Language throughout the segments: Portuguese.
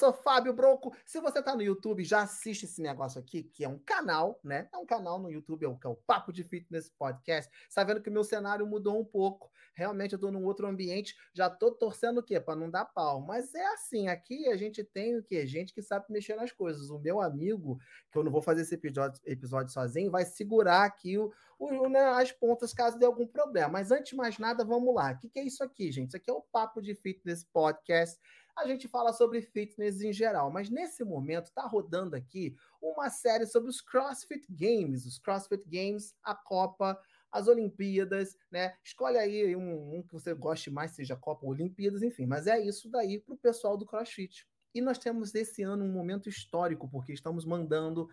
sou Fábio Broco. Se você tá no YouTube, já assiste esse negócio aqui, que é um canal, né? É um canal no YouTube, é o, é o Papo de Fitness Podcast. Tá vendo que o meu cenário mudou um pouco. Realmente eu tô num outro ambiente. Já tô torcendo o quê? Para não dar pau. Mas é assim, aqui a gente tem o quê? Gente que sabe mexer nas coisas. O meu amigo, que eu não vou fazer esse episódio, episódio sozinho, vai segurar aqui o, o, né, as pontas caso dê algum problema. Mas antes de mais nada, vamos lá. O que, que é isso aqui, gente? Isso aqui é o Papo de Fitness Podcast a gente fala sobre fitness em geral, mas nesse momento está rodando aqui uma série sobre os CrossFit Games, os CrossFit Games, a Copa, as Olimpíadas, né? Escolhe aí um, um que você goste mais, seja Copa ou Olimpíadas, enfim, mas é isso daí para o pessoal do CrossFit. E nós temos esse ano um momento histórico, porque estamos mandando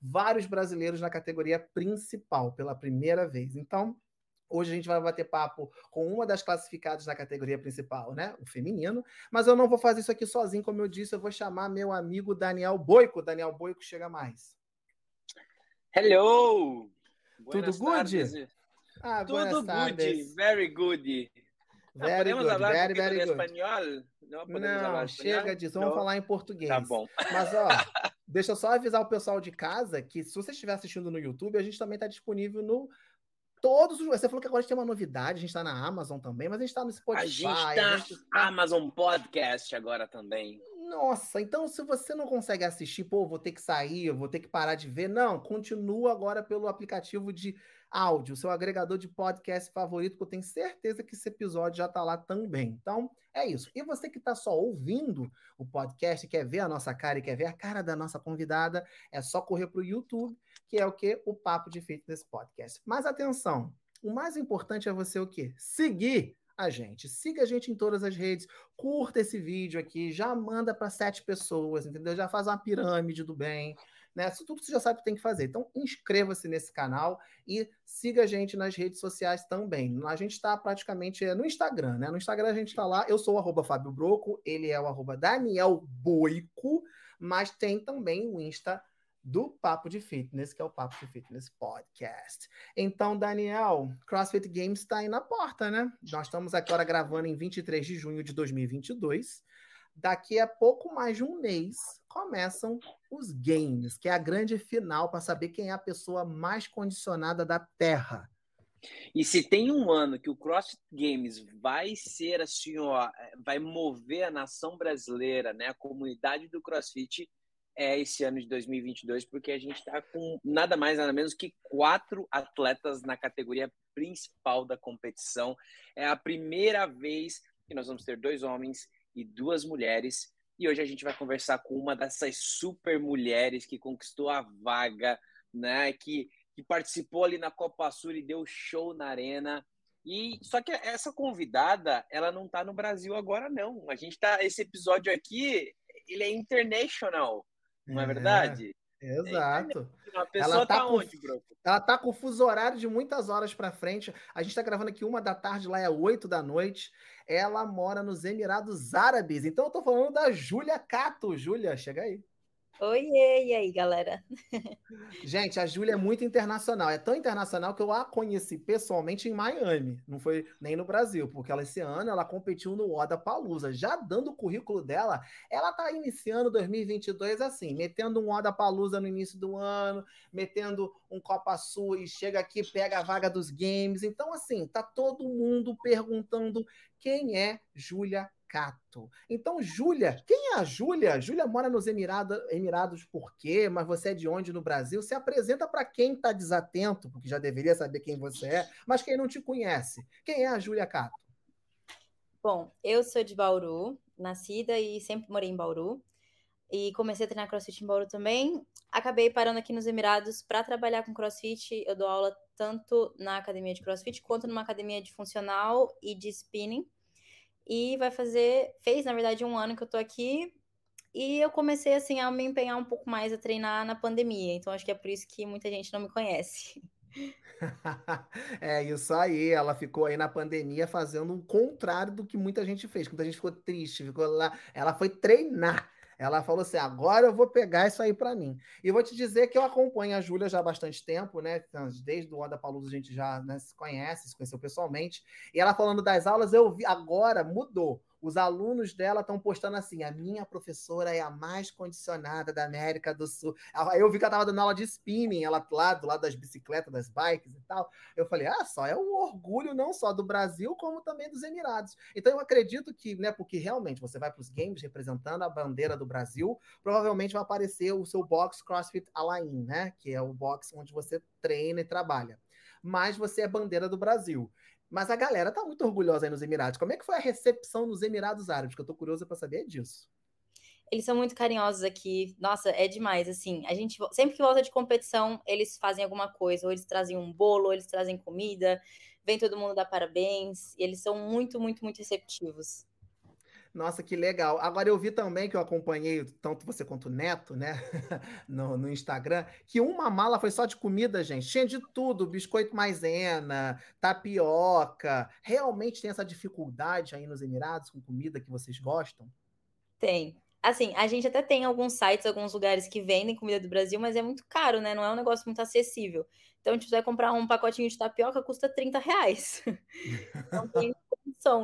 vários brasileiros na categoria principal pela primeira vez. Então, Hoje a gente vai bater papo com uma das classificadas na categoria principal, né? O feminino. Mas eu não vou fazer isso aqui sozinho, como eu disse, eu vou chamar meu amigo Daniel Boico. Daniel Boico, chega mais. Hello! Tudo good? Ah, Tudo good, very good. Very podemos good, falar very, very good. espanhol? Não, não chega disso, vamos falar em português. Tá bom. Mas, ó, deixa eu só avisar o pessoal de casa que se você estiver assistindo no YouTube, a gente também está disponível no todos os. Você falou que agora a gente tem uma novidade, a gente está na Amazon também, mas a gente está no Spotify. A gente está gente tá... Amazon Podcast agora também. Nossa, então se você não consegue assistir, pô, vou ter que sair, vou ter que parar de ver. Não, continua agora pelo aplicativo de áudio, seu agregador de podcast favorito, que eu tenho certeza que esse episódio já está lá também. Então, é isso. E você que está só ouvindo o podcast, quer ver a nossa cara e quer ver a cara da nossa convidada, é só correr para o YouTube, que é o que? O Papo de Fitness Podcast. Mas atenção, o mais importante é você o quê? Seguir a gente. Siga a gente em todas as redes, curta esse vídeo aqui, já manda para sete pessoas, entendeu? Já faz uma pirâmide do bem, né? Isso tudo você já sabe o que tem que fazer. Então, inscreva-se nesse canal e siga a gente nas redes sociais também. A gente está praticamente no Instagram, né? No Instagram a gente está lá. Eu sou o arroba Fábio Broco, ele é o arroba Daniel Boico, mas tem também o Insta do Papo de Fitness, que é o Papo de Fitness Podcast. Então, Daniel, CrossFit Games está aí na porta, né? Nós estamos agora gravando em 23 de junho de 2022. Daqui a pouco mais de um mês começam os games, que é a grande final para saber quem é a pessoa mais condicionada da Terra. E se tem um ano que o CrossFit Games vai ser assim, ó, vai mover a nação brasileira, né, a comunidade do CrossFit, é esse ano de 2022, porque a gente está com nada mais, nada menos que quatro atletas na categoria principal da competição. É a primeira vez que nós vamos ter dois homens e duas mulheres. E hoje a gente vai conversar com uma dessas super mulheres que conquistou a vaga, né? Que, que participou ali na Copa Sul e deu show na arena. E só que essa convidada, ela não está no Brasil agora não. A gente tá esse episódio aqui, ele é international. Não é, é verdade? Exato. A pessoa ela tá, tá com, onde, bro? Ela tá com fuso horário de muitas horas para frente. A gente tá gravando aqui uma da tarde, lá é oito da noite. Ela mora nos Emirados Árabes. Então eu tô falando da Júlia Cato. Júlia, chega aí. Oiê, e aí, galera? Gente, a Júlia é muito internacional. É tão internacional que eu a conheci pessoalmente em Miami. Não foi nem no Brasil, porque ela esse ano ela competiu no Oda Palusa. Já dando o currículo dela, ela tá iniciando 2022 assim, metendo um Oda Palusa no início do ano, metendo um Copa Sul e chega aqui, pega a vaga dos games. Então, assim, tá todo mundo perguntando quem é Júlia Cato. Então, Júlia, quem é a Júlia? Júlia mora nos Emirados, Emirados por quê? Mas você é de onde no Brasil? Se apresenta para quem está desatento, porque já deveria saber quem você é, mas quem não te conhece. Quem é a Júlia Cato? Bom, eu sou de Bauru, nascida e sempre morei em Bauru. E comecei a treinar crossfit em Bauru também. Acabei parando aqui nos Emirados para trabalhar com crossfit. Eu dou aula tanto na academia de crossfit quanto numa academia de funcional e de spinning. E vai fazer, fez na verdade um ano que eu tô aqui. E eu comecei assim a me empenhar um pouco mais a treinar na pandemia. Então acho que é por isso que muita gente não me conhece. é isso aí, ela ficou aí na pandemia fazendo o contrário do que muita gente fez. Muita gente ficou triste, ficou lá. Ela foi treinar. Ela falou assim: agora eu vou pegar isso aí para mim. E vou te dizer que eu acompanho a Júlia já há bastante tempo, né? Desde o Onda Palusa a gente já né, se conhece, se conheceu pessoalmente. E ela falando das aulas, eu vi, agora mudou. Os alunos dela estão postando assim: a minha professora é a mais condicionada da América do Sul. Aí eu vi que ela estava dando aula de spinning, ela lá do lado das bicicletas, das bikes e tal. Eu falei: ah, só é um orgulho não só do Brasil, como também dos Emirados. Então eu acredito que, né, porque realmente você vai para os games representando a bandeira do Brasil, provavelmente vai aparecer o seu box CrossFit Alain, né? Que é o box onde você treina e trabalha. Mas você é bandeira do Brasil. Mas a galera tá muito orgulhosa aí nos Emirados. Como é que foi a recepção nos Emirados Árabes? Que eu tô curiosa para saber disso. Eles são muito carinhosos aqui. Nossa, é demais, assim. A gente sempre que volta de competição, eles fazem alguma coisa, ou eles trazem um bolo, ou eles trazem comida, vem todo mundo dar parabéns, e eles são muito, muito, muito receptivos. Nossa, que legal. Agora eu vi também que eu acompanhei, tanto você quanto o Neto, né, no, no, Instagram, que uma mala foi só de comida, gente. Tinha de tudo: biscoito maisena, tapioca. Realmente tem essa dificuldade aí nos Emirados com comida que vocês gostam? Tem. Assim, a gente até tem alguns sites, alguns lugares que vendem comida do Brasil, mas é muito caro, né? Não é um negócio muito acessível. Então, se vai comprar um pacotinho de tapioca, custa 30 reais. Então, tem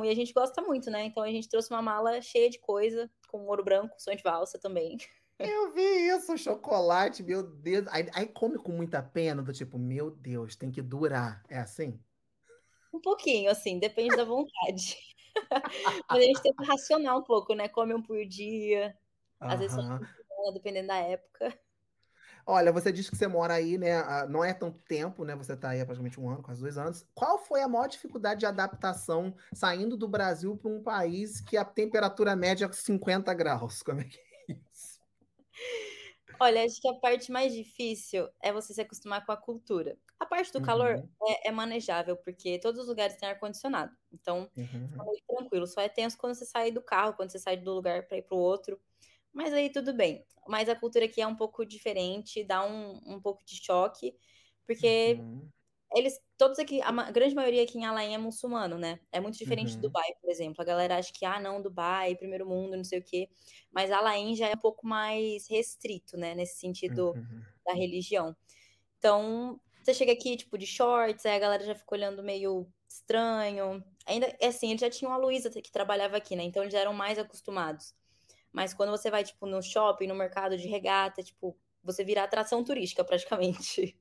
E a gente gosta muito, né? Então a gente trouxe uma mala cheia de coisa, com ouro branco, som de valsa também. Eu vi isso, chocolate, meu Deus. Aí, aí, come com muita pena, do tipo, meu Deus, tem que durar. É assim? Um pouquinho, assim, depende da vontade. Mas a gente tem que racionar um pouco, né? Come um por dia. Às vezes, dependendo da época. Olha, você disse que você mora aí, né? Não é tanto tempo, né? Você está aí há praticamente um ano, quase dois anos. Qual foi a maior dificuldade de adaptação saindo do Brasil para um país que a temperatura média é 50 graus? Como é que é isso? Olha, acho que a parte mais difícil é você se acostumar com a cultura. A parte do calor uhum. é, é, manejável, porque todos os lugares têm ar-condicionado. Então, uhum. é tranquilo. Só é tenso quando você sai do carro, quando você sai do lugar para ir para o outro. Mas aí tudo bem. Mas a cultura aqui é um pouco diferente, dá um, um pouco de choque, porque uhum. eles, todos aqui, a grande maioria aqui em Alain é muçulmano, né? É muito diferente uhum. de Dubai, por exemplo. A galera acha que, ah, não, Dubai, primeiro mundo, não sei o quê. Mas Alain já é um pouco mais restrito, né? Nesse sentido uhum. da religião. Então, você chega aqui, tipo, de shorts, aí a galera já fica olhando meio estranho. Ainda, é assim, eles já tinham a Luísa que trabalhava aqui, né? Então eles já eram mais acostumados. Mas quando você vai, tipo, no shopping, no mercado de regata, tipo, você vira atração turística praticamente.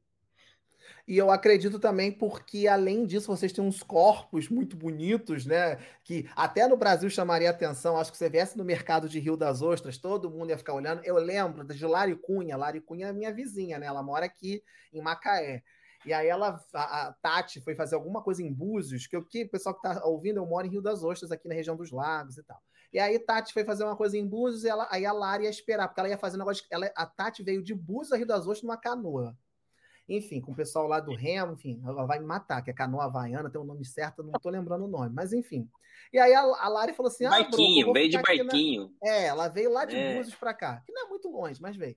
E eu acredito também porque, além disso, vocês têm uns corpos muito bonitos, né? Que até no Brasil chamaria atenção. Acho que você viesse no mercado de Rio das Ostras, todo mundo ia ficar olhando. Eu lembro de Lari Cunha. Lari Cunha é minha vizinha, né? Ela mora aqui em Macaé. E aí ela, a, Tati foi fazer alguma coisa em Búzios, que o que pessoal que tá ouvindo, eu moro em Rio das Ostras, aqui na região dos lagos e tal. E aí Tati foi fazer uma coisa em Búzios e ela, aí a Lara ia esperar, porque ela ia fazer um negócio. Ela, a Tati veio de Búzios a Rio das Ostras numa canoa. Enfim, com o pessoal lá do Remo, enfim, ela vai me matar, que é canoa havaiana, tem o um nome certo, não tô lembrando o nome, mas enfim. E aí a, a Lari falou assim: Barquinho, ah, veio de barquinho. Na... É, ela veio lá de é. Búzios pra cá, que não é muito longe, mas veio.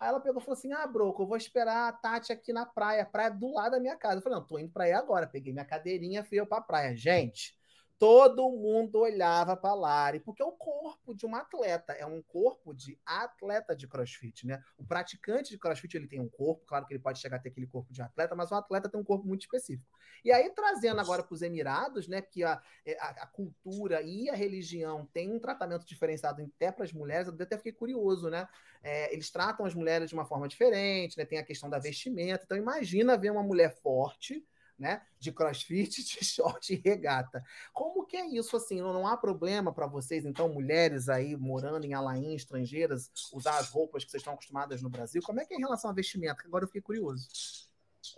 Aí ela pegou e falou assim: Ah, Broco, eu vou esperar a Tati aqui na praia, praia do lado da minha casa. Eu falei: Não, tô indo pra aí agora. Peguei minha cadeirinha, fui eu pra praia. Gente, todo mundo olhava para Lari, porque é o corpo de um atleta, é um corpo de atleta de crossfit, né? O praticante de crossfit ele tem um corpo, claro que ele pode chegar a ter aquele corpo de atleta, mas o atleta tem um corpo muito específico. E aí, trazendo agora para os Emirados, né? Que a, é, a, a, cultura e a religião tem um tratamento diferenciado até para as mulheres, eu até fiquei curioso, né? É, eles tratam as mulheres de uma forma diferente, né? Tem a questão da vestimenta. Então, imagina ver uma mulher forte né? De crossfit, de short e regata. Como que é isso assim? Não, há problema para vocês, então, mulheres aí morando em Alain, estrangeiras, usar as roupas que vocês estão acostumadas no Brasil? Como é que é em relação a vestimento? Agora eu fiquei curioso.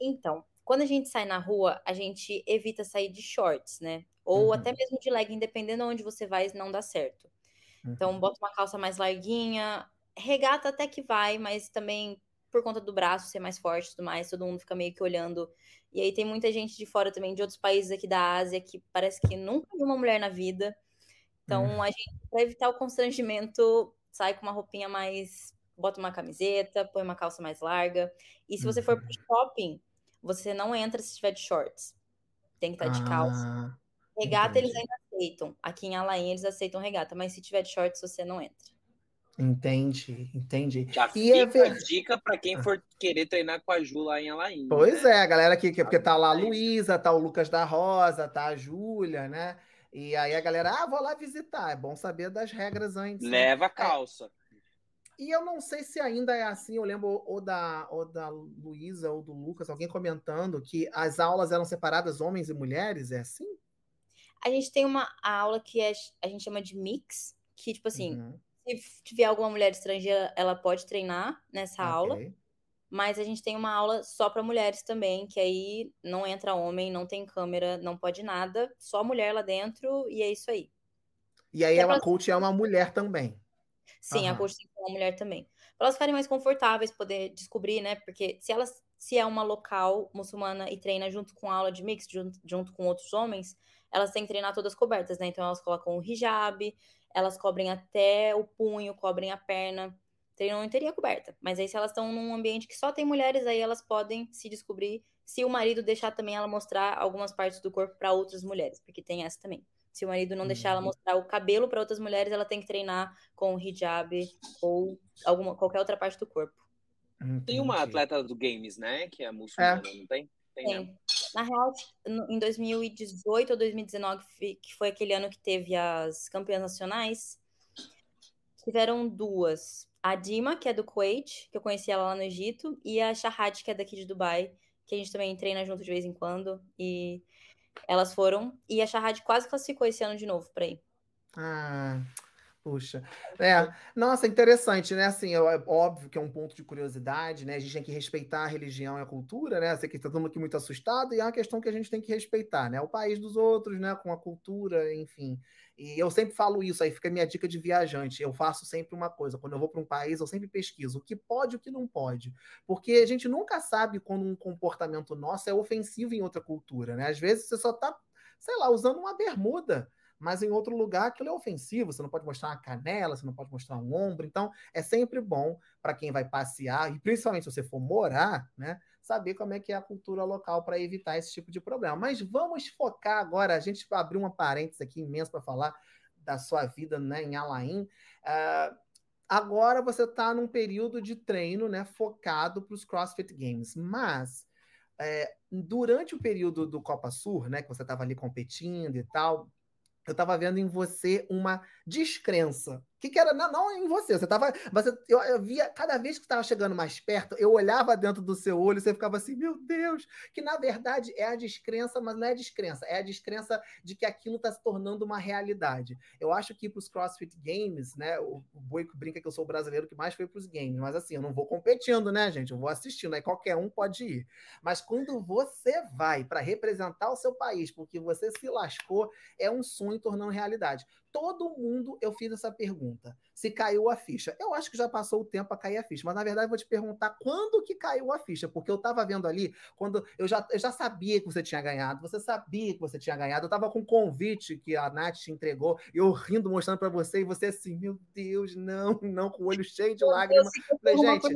Então, quando a gente sai na rua, a gente evita sair de shorts, né? Ou uhum. até mesmo de legging, dependendo onde você vai, não dá certo. Então, uhum. bota uma calça mais larguinha. Regata até que vai, mas também por conta do braço ser mais forte e tudo mais, todo mundo fica meio que olhando. E aí tem muita gente de fora também, de outros países aqui da Ásia, que parece que nunca viu uma mulher na vida. Então, hum. a gente, pra evitar o constrangimento, sai com uma roupinha mais. bota uma camiseta, põe uma calça mais larga. E se você for pro uhum. shopping, você não entra se estiver de shorts. Tem que estar tá de calça. Ah, regata entendi. eles ainda aceitam. Aqui em Alain eles aceitam regata, mas se tiver de shorts, você não entra. Entendi, entendi. Já e é fica é... a dica para quem for querer treinar com a Ju lá em Alain. Pois né? é, a galera aqui, porque tá lá a Luísa, tá o Lucas da Rosa, tá a Júlia, né? E aí a galera, ah, vou lá visitar. É bom saber das regras antes. né? Leva a calça. E eu não sei se ainda é assim, eu lembro ou da, ou da Luísa ou do Lucas, alguém comentando que as aulas eram separadas, homens e mulheres, é assim? A gente tem uma aula que é, a gente chama de mix, que, tipo assim, Uhum, se tiver alguma mulher estrangeira, ela pode treinar nessa aula. ok. Mas a gente tem uma aula só para mulheres também, que aí não entra homem, não tem câmera, não pode nada, só mulher lá dentro e é isso aí. E aí é ela pra- coach é uma mulher também. Sim, a coach tem que ser uma mulher também. Para elas ficarem mais confortáveis, poder descobrir, né? Porque se elas se é uma local muçulmana e treina junto com aula de mix, junto, junto com outros homens, elas têm que treinar todas cobertas, né? Então elas colocam o hijab, elas cobrem até o punho, cobrem a perna, treinam inteira coberta. Mas aí se elas estão num ambiente que só tem mulheres, aí elas podem se descobrir se o marido deixar também ela mostrar algumas partes do corpo para outras mulheres, porque tem essa também. Se o marido não deixar ela Uhum. mostrar o cabelo para outras mulheres, ela tem que treinar com o hijab ou alguma, qualquer outra parte do corpo. Tem uma Entendi. atleta do Games, né? Que é muçulmana, não tem? Tem, né? Tem. Na real, em 2018 ou 2019, fi- que foi aquele ano que teve as campeãs nacionais, tiveram duas. A Dima, que é do Kuwait, que eu conheci ela lá no Egito, e a Shahad, que é daqui de Dubai, que a gente também treina junto de vez em quando. E elas foram. E a Shahad quase classificou esse ano de novo pra ir. Ah, puxa. É, nossa, interessante, né? Assim, é óbvio que é um ponto de curiosidade, né? A gente tem que respeitar a religião e a cultura, né? Sei que tá todo mundo aqui muito assustado, e é uma questão que a gente tem que respeitar, né? O país dos outros, né? Com a cultura, enfim. E eu sempre falo isso, aí fica a minha dica de viajante. Eu faço sempre uma coisa, quando eu vou para um país, eu sempre pesquiso o que pode e o que não pode. Porque a gente nunca sabe quando um comportamento nosso é ofensivo em outra cultura, né? Às vezes você só tá, sei lá, usando uma bermuda mas em outro lugar aquilo é ofensivo, você não pode mostrar uma canela, você não pode mostrar um ombro, então é sempre bom para quem vai passear, e principalmente se você for morar, né, saber como é que é a cultura local para evitar esse tipo de problema. Mas vamos focar agora, a gente abriu uma parênteses aqui imensa para falar da sua vida né, em Alain. Uh, agora você está num período de treino né, focado para os CrossFit Games, mas é, durante o período do Copa Sur, né, que você estava ali competindo e tal, eu estava vendo em você uma descrença. Que, que, era? Não, não em você. Você tava. Você, eu, eu via, cada vez que estava chegando mais perto, eu olhava dentro do seu olho você ficava assim, meu Deus, que na verdade é a descrença, mas não é a descrença, é a descrença de que aquilo está se tornando uma realidade. Eu acho que para os CrossFit Games, né? O, o Boico brinca que eu sou o brasileiro que mais foi para os games, mas assim, eu não vou competindo, né, gente? Eu vou assistindo, aí qualquer um pode ir. Mas quando você vai para representar o seu país, porque você se lascou, é um sonho tornando realidade todo mundo eu fiz essa pergunta. Se caiu a ficha. Eu acho que já passou o tempo a cair a ficha, mas na verdade eu vou te perguntar quando que caiu a ficha, porque eu estava vendo ali, quando eu já, eu já sabia que você tinha ganhado, você sabia que você tinha ganhado, eu estava com um convite que a Nath te entregou, eu rindo, mostrando para você, e você assim, meu Deus, não, não, com o olho cheio de lágrimas. Gente,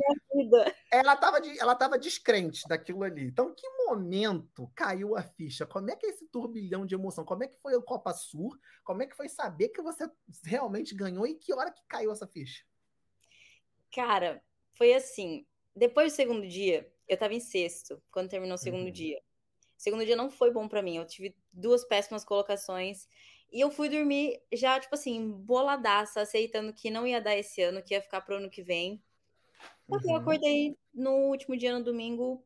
ela estava ela tava descrente daquilo ali. Então, que momento caiu a ficha? Como é que é esse turbilhão de emoção? Como é que foi o Copa Sur? Como é que foi saber que você realmente ganhou e que hora que caiu essa ficha? Cara, foi assim. Depois do segundo dia, eu tava em sexto, quando terminou o segundo uhum. dia. O segundo dia não foi bom para mim. Eu tive duas péssimas colocações. E eu fui dormir já, tipo assim, boladaça, aceitando que não ia dar esse ano, que ia ficar pro ano que vem. Porque uhum. eu acordei no último dia, no domingo,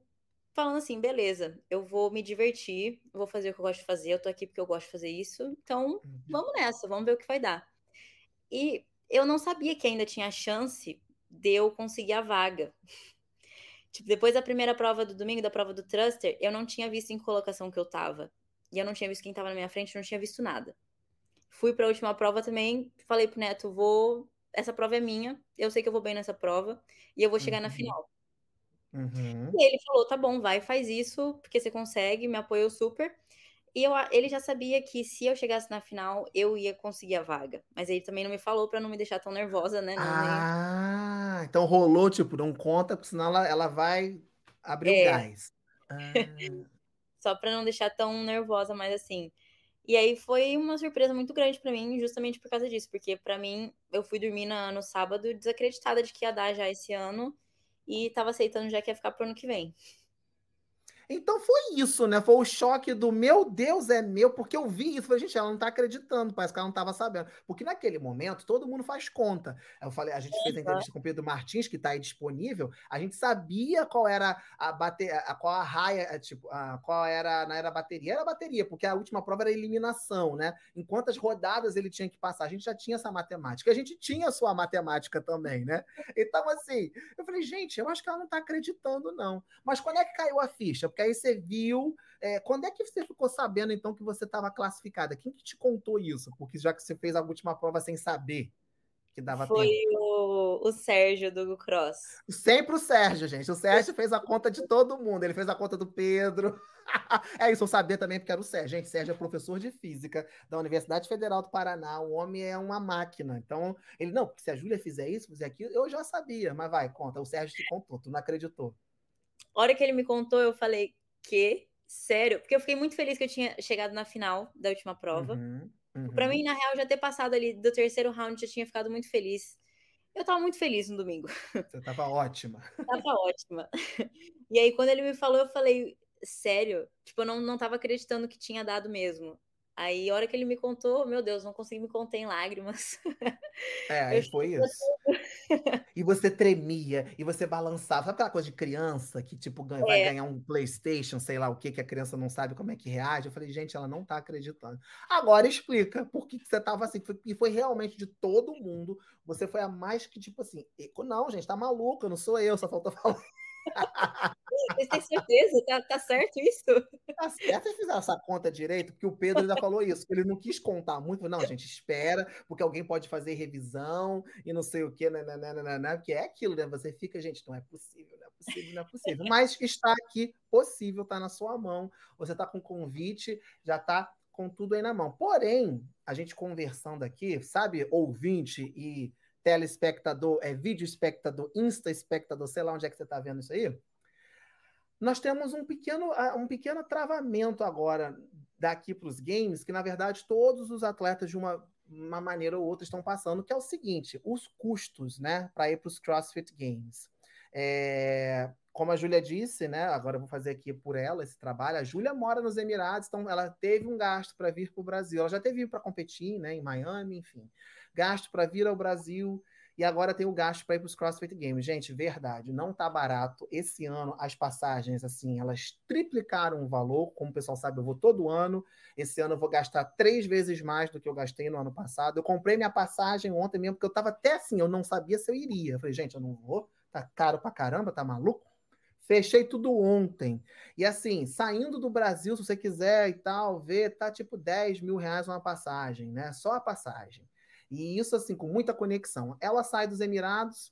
falando assim, beleza, eu vou me divertir, vou fazer o que eu gosto de fazer, eu tô aqui porque eu gosto de fazer isso, então uhum. vamos nessa, vamos ver o que vai dar. E eu não sabia que ainda tinha chance de eu conseguir a vaga. tipo, depois da primeira prova do domingo, da prova do Truster, eu não tinha visto em colocação que eu tava. E eu não tinha visto quem tava na minha frente, não tinha visto nada. Fui pra última prova também, falei pro Neto, vou. Essa prova é minha, eu sei que eu vou bem nessa prova, e eu vou chegar uhum. na final. Uhum. E ele falou: tá bom, vai, faz isso, porque você consegue, me apoiou super. E eu, ele já sabia que se eu chegasse na final, eu ia conseguir a vaga. Mas ele também não me falou para não me deixar tão nervosa, né? Não, ah, nem... então rolou, tipo, não conta, porque senão ela, ela vai abrir o É. gás. Ah, Só para não deixar tão nervosa, mas assim. E aí foi uma surpresa muito grande para mim, justamente por causa disso, porque para mim eu fui dormir na, no sábado desacreditada de que ia dar já esse ano e tava aceitando já que ia ficar pro ano que vem. Então foi isso, né? Foi o choque do meu Deus é meu, porque eu vi isso. Falei, gente, ela não tá acreditando, parece que ela não tava sabendo. Porque naquele momento todo mundo faz conta. Eu falei, a gente fez a entrevista com o Pedro Martins, que tá aí disponível, a gente sabia qual era a bateria, qual a raia, tipo, a, qual era, não era a bateria, era a bateria, porque a última prova era eliminação, né? Em quantas rodadas ele tinha que passar, a gente já tinha essa matemática. A gente tinha a sua matemática também, né? Então, assim, eu falei, gente, eu acho que ela não tá acreditando, não. Mas quando é que caiu a ficha? Porque aí você viu. É, quando é que você ficou sabendo, então, que você estava classificada? Quem que te contou isso? Porque já que você fez a última prova sem saber que dava Foi tempo. O, o Sérgio do Cross. Sempre o Sérgio, gente. O Sérgio fez a conta de todo mundo. Ele fez a conta do Pedro. é isso, eu sabia também porque era o Sérgio. Gente, Sérgio é professor de física da Universidade Federal do Paraná. O homem é uma máquina. Então, ele, não, se a Júlia fizer isso, fizer aquilo, eu já sabia. Mas vai, conta. O Sérgio te contou, tu não acreditou. A hora que ele me contou, eu falei, que? Sério? Porque eu fiquei muito feliz que eu tinha chegado na final da última prova. Uhum, uhum. Para mim, na real, já ter passado ali do terceiro round, já tinha ficado muito feliz. Eu tava muito feliz no domingo. Você tava ótima. tava ótima. E aí, quando ele me falou, eu falei, sério? Tipo, eu não, não tava acreditando que tinha dado mesmo. Aí, a hora que ele me contou, meu Deus, não consegui me conter em lágrimas. É, aí foi isso. e você tremia, e você balançava. Sabe aquela coisa de criança que, tipo, ganha, é. vai ganhar um PlayStation, sei lá o que, que a criança não sabe como é que reage? Eu falei, gente, ela não tá acreditando. Agora explica por que, que você tava assim. E foi realmente de todo mundo. Você foi a mais que, tipo assim, não, gente, tá maluca, não sou eu, só faltou falar. Você tem certeza? Tá, tá certo isso? Tá certo eles fizeram essa conta direito, porque o Pedro ainda falou isso. Ele não quis contar muito. Não, gente, espera, porque alguém pode fazer revisão e não sei o quê, né, né, né, né, porque é aquilo, né? Você fica, gente, não é possível, não é possível, não é possível. Mas está aqui, possível, tá na sua mão. Você tá com convite, já tá com tudo aí na mão. Porém, a gente conversando aqui, sabe, ouvinte e telespectador, é vídeo espectador, insta espectador, sei lá onde é que você está vendo isso aí. Nós temos um pequeno, um pequeno travamento agora daqui para os games, que na verdade todos os atletas de uma, uma maneira ou outra estão passando, que é o seguinte: os custos, né, para ir para os CrossFit Games. É, como a Júlia disse, né? Agora eu vou fazer aqui por ela esse trabalho. A Júlia mora nos Emirados, então ela teve um gasto para vir para o Brasil. Ela já teve para competir, né? Em Miami, enfim gasto para vir ao Brasil e agora tem o gasto para ir para os CrossFit Games. Gente, verdade, não tá barato. Esse ano as passagens, assim, elas triplicaram o valor. Como o pessoal sabe, eu vou todo ano. Esse ano eu vou gastar três vezes mais do que eu gastei no ano passado. Eu comprei minha passagem ontem mesmo, porque eu estava até assim, eu não sabia se eu iria. Eu falei, gente, eu não vou, tá caro pra caramba, tá maluco? Fechei tudo ontem. E assim, saindo do Brasil, se você quiser e tal, ver, tá tipo 10 mil reais uma passagem, né? Só a passagem. E isso, assim, com muita conexão. Ela sai dos Emirados,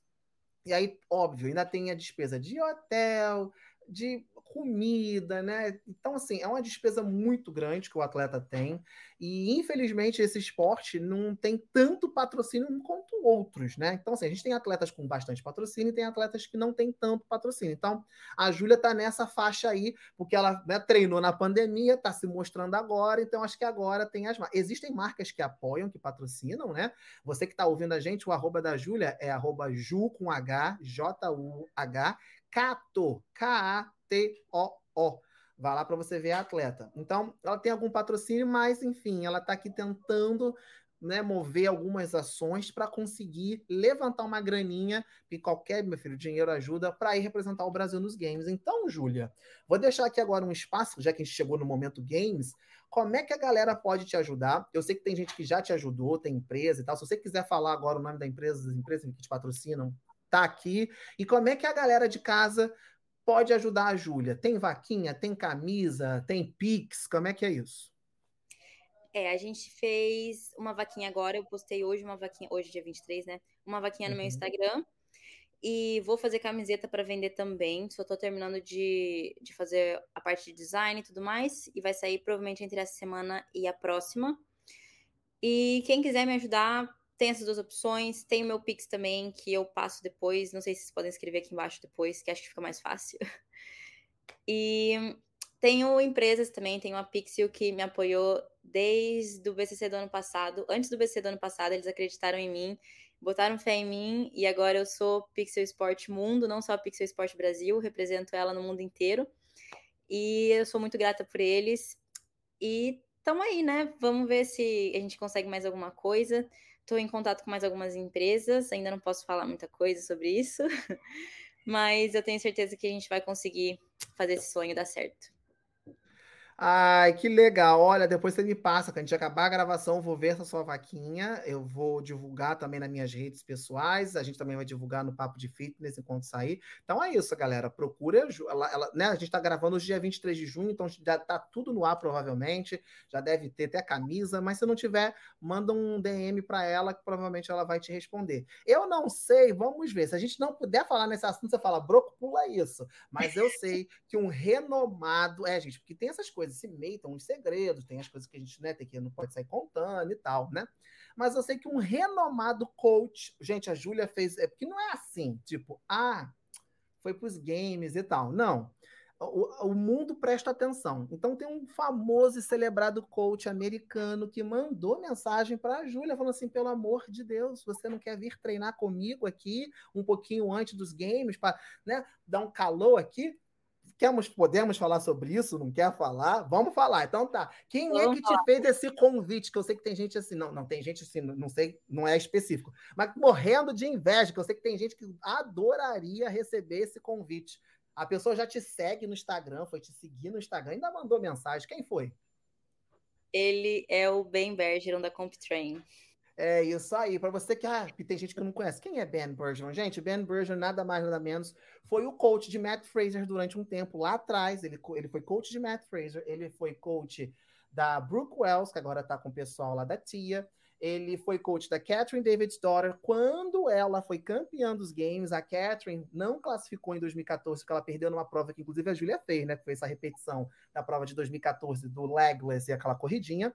e aí, óbvio, ainda tem a despesa de hotel, de comida, né? Então, assim, é uma despesa muito grande que o atleta tem. E, infelizmente, esse esporte não tem tanto patrocínio quanto outros, né? Então, assim, a gente tem atletas com bastante patrocínio e tem atletas que não têm tanto patrocínio. Então, a Júlia tá nessa faixa aí, porque ela né, treinou na pandemia, tá se mostrando agora, então acho que agora tem as marcas. Existem marcas que apoiam, que patrocinam, né? Você que tá ouvindo a gente, o arroba da Júlia é arroba Ju com H, J-U-H, Cato, K-A-T-O-O. Vai lá para você ver a atleta. Então, ela tem algum patrocínio, mas, enfim, ela está aqui tentando né, mover algumas ações para conseguir levantar uma graninha, que qualquer, meu filho, dinheiro ajuda para ir representar o Brasil nos games. Então, Júlia, vou deixar aqui agora um espaço, já que a gente chegou no momento games, como é que a galera pode te ajudar? Eu sei que tem gente que já te ajudou, tem empresa e tal. Se você quiser falar agora o nome da empresa, das empresas que te patrocinam, tá aqui. E como é que a galera de casa pode ajudar a Júlia? Tem vaquinha, tem camisa, tem Pix? Como é que é isso? É, a gente fez uma vaquinha agora, eu postei hoje uma vaquinha, hoje dia 23, né? Uma vaquinha no meu uhum. Instagram. E vou fazer camiseta para vender também. Só tô terminando de, de fazer a parte de design e tudo mais. E vai sair provavelmente entre essa semana e a próxima. E quem quiser me ajudar, tem essas duas opções. Tem o meu Pix também, que eu passo depois. Não sei se vocês podem escrever aqui embaixo depois, que acho que fica mais fácil. E tenho empresas também, tenho a Pixel que me apoiou desde o BCC do ano passado. Antes do BCC do ano passado, eles acreditaram em mim, botaram fé em mim e agora eu sou Pixel Sport Mundo, não só Pixel Sport Brasil, represento ela no mundo inteiro. E eu sou muito grata por eles. E estamos aí, né? Vamos ver se a gente consegue mais alguma coisa. Estou em contato com mais algumas empresas, ainda não posso falar muita coisa sobre isso, mas eu tenho certeza que a gente vai conseguir fazer esse sonho dar certo. Ai, que legal. Olha, depois você me passa, quando a gente acabar a gravação, vou ver essa sua vaquinha. Eu vou divulgar também nas minhas redes pessoais. A gente também vai divulgar no Papo de Fitness enquanto sair. Então é isso, galera. Procura. Ela, ela, né, a gente está gravando hoje, dia 23 de junho, então já tá tudo no ar, provavelmente. Já deve ter até camisa, mas se não tiver, manda um DM para ela, que provavelmente ela vai te responder. Eu não sei, vamos ver. Se a gente não puder falar nesse assunto, você fala, broco, pula isso. Mas eu sei que um renomado. É, gente, porque tem essas coisas coisas se meitam os segredos, tem as coisas que a gente né, tem que não pode sair contando e tal, né? Mas eu sei que um renomado coach, gente, a Júlia fez, é porque não é assim, tipo, ah, foi para os games e tal. Não. O, o, mundo presta atenção. Então tem um famoso e celebrado coach americano que mandou mensagem para a Júlia, falando assim: pelo amor de Deus, você não quer vir treinar comigo aqui um pouquinho antes dos games, para né, dar um calor aqui? Queremos, podemos falar sobre isso? Não quer falar? Vamos falar. Então tá. Quem é Vamos é que falar. te fez esse convite? Que eu sei que tem gente assim, não, não tem gente assim, não sei, não é específico, mas morrendo de inveja, que eu sei que tem gente que adoraria receber esse convite. A pessoa já te segue no Instagram, foi te seguir no Instagram, ainda mandou mensagem. Quem foi? Ele é o Ben Bergeron da CompTrain. É isso aí. Para você que, ah, tem gente que não conhece, quem é Ben Bergeron? Gente, Ben Bergeron, nada mais, nada menos, foi o coach de Matt Fraser durante um tempo lá atrás. Ele, ele foi coach de Matt Fraser, ele foi coach da Brooke Wells, que agora está com o pessoal lá da Tia. Ele foi coach da Catherine David's Daughter. Quando ela foi campeã dos games, a Catherine não classificou em 2014, porque ela perdeu numa prova que, inclusive, a Julia fez, né? Que foi essa repetição da prova de 2014 do Legless e aquela corridinha.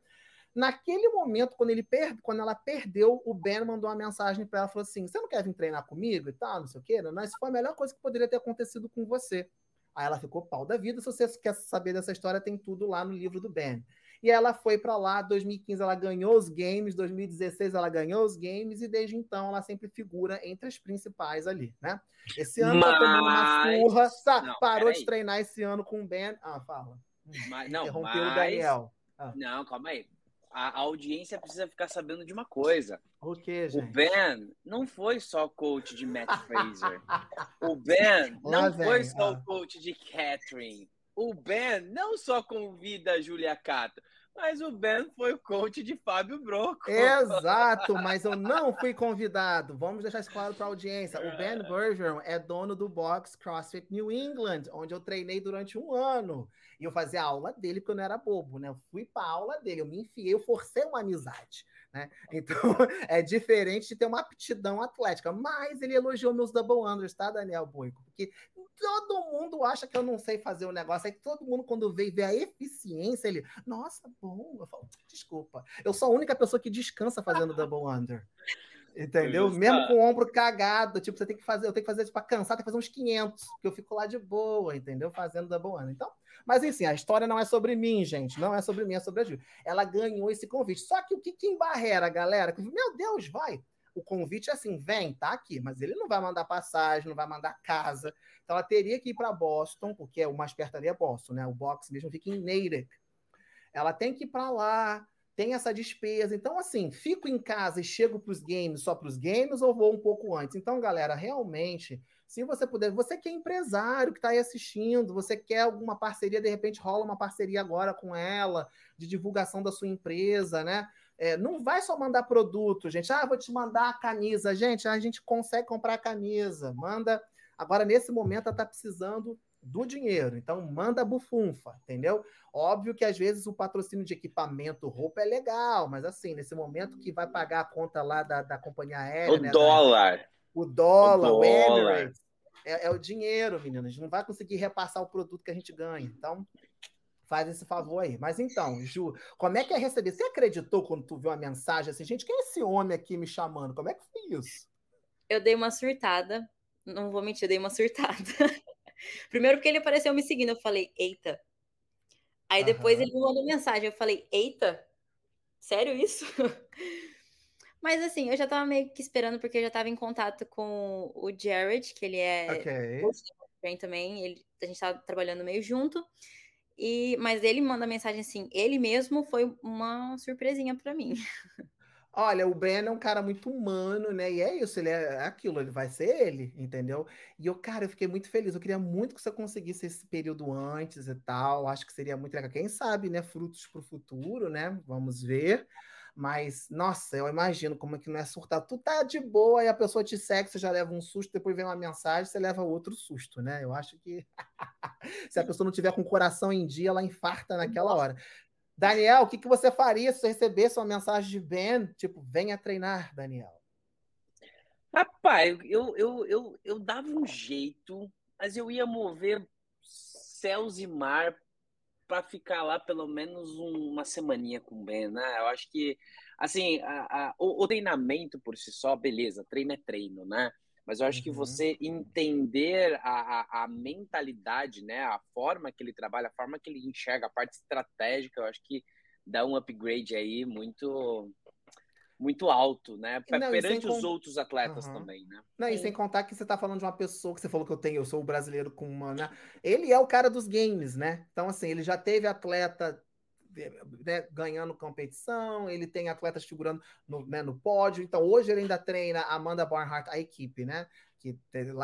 Naquele momento, quando, ele per... quando ela perdeu, o Ben mandou uma mensagem para ela, falou assim, você não quer vir treinar comigo e tal, não sei o quê? Não, isso foi a melhor coisa que poderia ter acontecido com você. Aí ela ficou pau da vida. Se você quer saber dessa história, tem tudo lá no livro do Ben. E ela foi para lá, 2015 ela ganhou os games, 2016 ela ganhou os games, e desde então ela sempre figura entre as principais ali, né? Esse ano Mas... ela tomou uma surra, tá, não, parou de treinar esse ano com o Ben. Ah, fala. Mas, não, Interrompeu mas... o Daniel. Ah. Não, calma aí a audiência precisa ficar sabendo de uma coisa. O que, gente? O Ben não foi só coach de Matt Fraser. o Ben não foi só o coach de Catherine. O Ben não só convida a Julia Cato, mas o Ben foi o coach de Fábio Broco. Exato, mas eu não fui convidado. Vamos deixar isso claro para a audiência. O Ben Bergeron é dono do box CrossFit New England, onde eu treinei durante um ano. E eu fazia aula dele porque eu não era bobo, né? Eu fui para aula dele, eu me enfiei, eu forcei uma amizade, né? Então é diferente de ter uma aptidão atlética. Mas ele elogiou meus double unders, tá, Daniel Boico? Porque todo mundo acha que eu não sei fazer o negócio. Aí todo mundo, quando vê, vê a eficiência, ele, nossa, bom. Eu falo, desculpa. Eu sou a única pessoa que descansa fazendo double under. Entendeu? Mesmo com o ombro cagado, tipo, você tem que fazer, eu tenho que fazer, tipo, cansar, tem que fazer uns 500, que eu fico lá de boa, entendeu? Fazendo double under. Então, mas enfim, a história não é sobre mim, gente, não é sobre mim, é sobre a Ju. Ela ganhou esse convite. Só que o que, que embarrera, galera? Meu Deus, vai! O convite é assim, vem, tá aqui, mas ele não vai mandar passagem, não vai mandar casa. Então ela teria que ir para Boston, porque é o mais perto ali é Boston, né? O box mesmo fica em Natick. Ela tem que ir para lá, tem essa despesa. Então, assim, fico em casa e chego para os games só para os games ou vou um pouco antes? Então, galera, realmente, se você puder, você que é empresário que está aí assistindo, você quer alguma parceria, de repente rola uma parceria agora com ela, de divulgação da sua empresa, né? É, não vai só mandar produto, gente. Ah, vou te mandar a camisa. Gente, a gente consegue comprar a camisa. Manda. Agora, nesse momento, ela está precisando do dinheiro. Então, manda bufunfa, entendeu? Óbvio que às vezes o patrocínio de equipamento, roupa é legal, mas assim, nesse momento que vai pagar a conta lá da, da companhia aérea. O né, dólar. Da, o dólar, o, dólar. é, é, o dinheiro, meninas. A gente não vai conseguir repassar o produto que a gente ganha. Então, faz esse favor aí. Mas então, Ju, como é que é receber? Você acreditou quando tu viu a mensagem assim, gente, quem é esse homem aqui me chamando? Como é que foi isso? Eu dei uma surtada. Não vou mentir, eu dei uma surtada. Primeiro porque ele apareceu me seguindo, eu falei, eita. Aí uhum. depois ele me mandou mensagem, eu falei, eita, sério isso? Mas assim, eu já tava meio que esperando, porque eu já tava em contato com o Jared, que ele é okay. também, ele, a gente tava trabalhando meio junto. E, mas ele manda mensagem assim, ele mesmo foi uma surpresinha para mim. Olha, o Ben é um cara muito humano, né? E é isso, ele é aquilo, ele vai ser ele, entendeu? E eu, cara, eu fiquei muito feliz. Eu queria muito que você conseguisse esse período antes e tal. Acho que seria muito legal. Quem sabe, né? Frutos para o futuro, né? Vamos ver. Mas, nossa, eu imagino como é que não é surtar. Tu tá de boa e a pessoa te segue, você já leva um susto, depois vem uma mensagem, você leva outro susto, né? Eu acho que se a pessoa não tiver com o coração em dia, ela infarta naquela hora. Daniel, o que, que você faria se você recebesse uma mensagem de Ben, tipo, venha treinar, Daniel? Rapaz, eu, eu, eu, eu dava um jeito, mas eu ia mover céus e mar para ficar lá pelo menos uma semaninha com o Ben, né? Eu acho que, assim, a, a, o, o, treinamento por si só, beleza, treino é treino, né? Mas eu acho uhum. que você entender a, a, a, mentalidade, né, a forma que ele trabalha, a forma que ele enxerga, a parte estratégica, eu acho que dá um upgrade aí muito muito alto, né? Não, Perante os outros atletas uhum. também, né? Não, e sem contar que você está falando de uma pessoa que você falou que eu tenho, eu sou o brasileiro com uma, né? Ele é o cara dos games, né? Então, assim, ele já teve atleta né, ganhando competição, ele tem atletas figurando no, né, no pódio. Então, hoje ele ainda treina Amanda Barnhart, a equipe, né? Que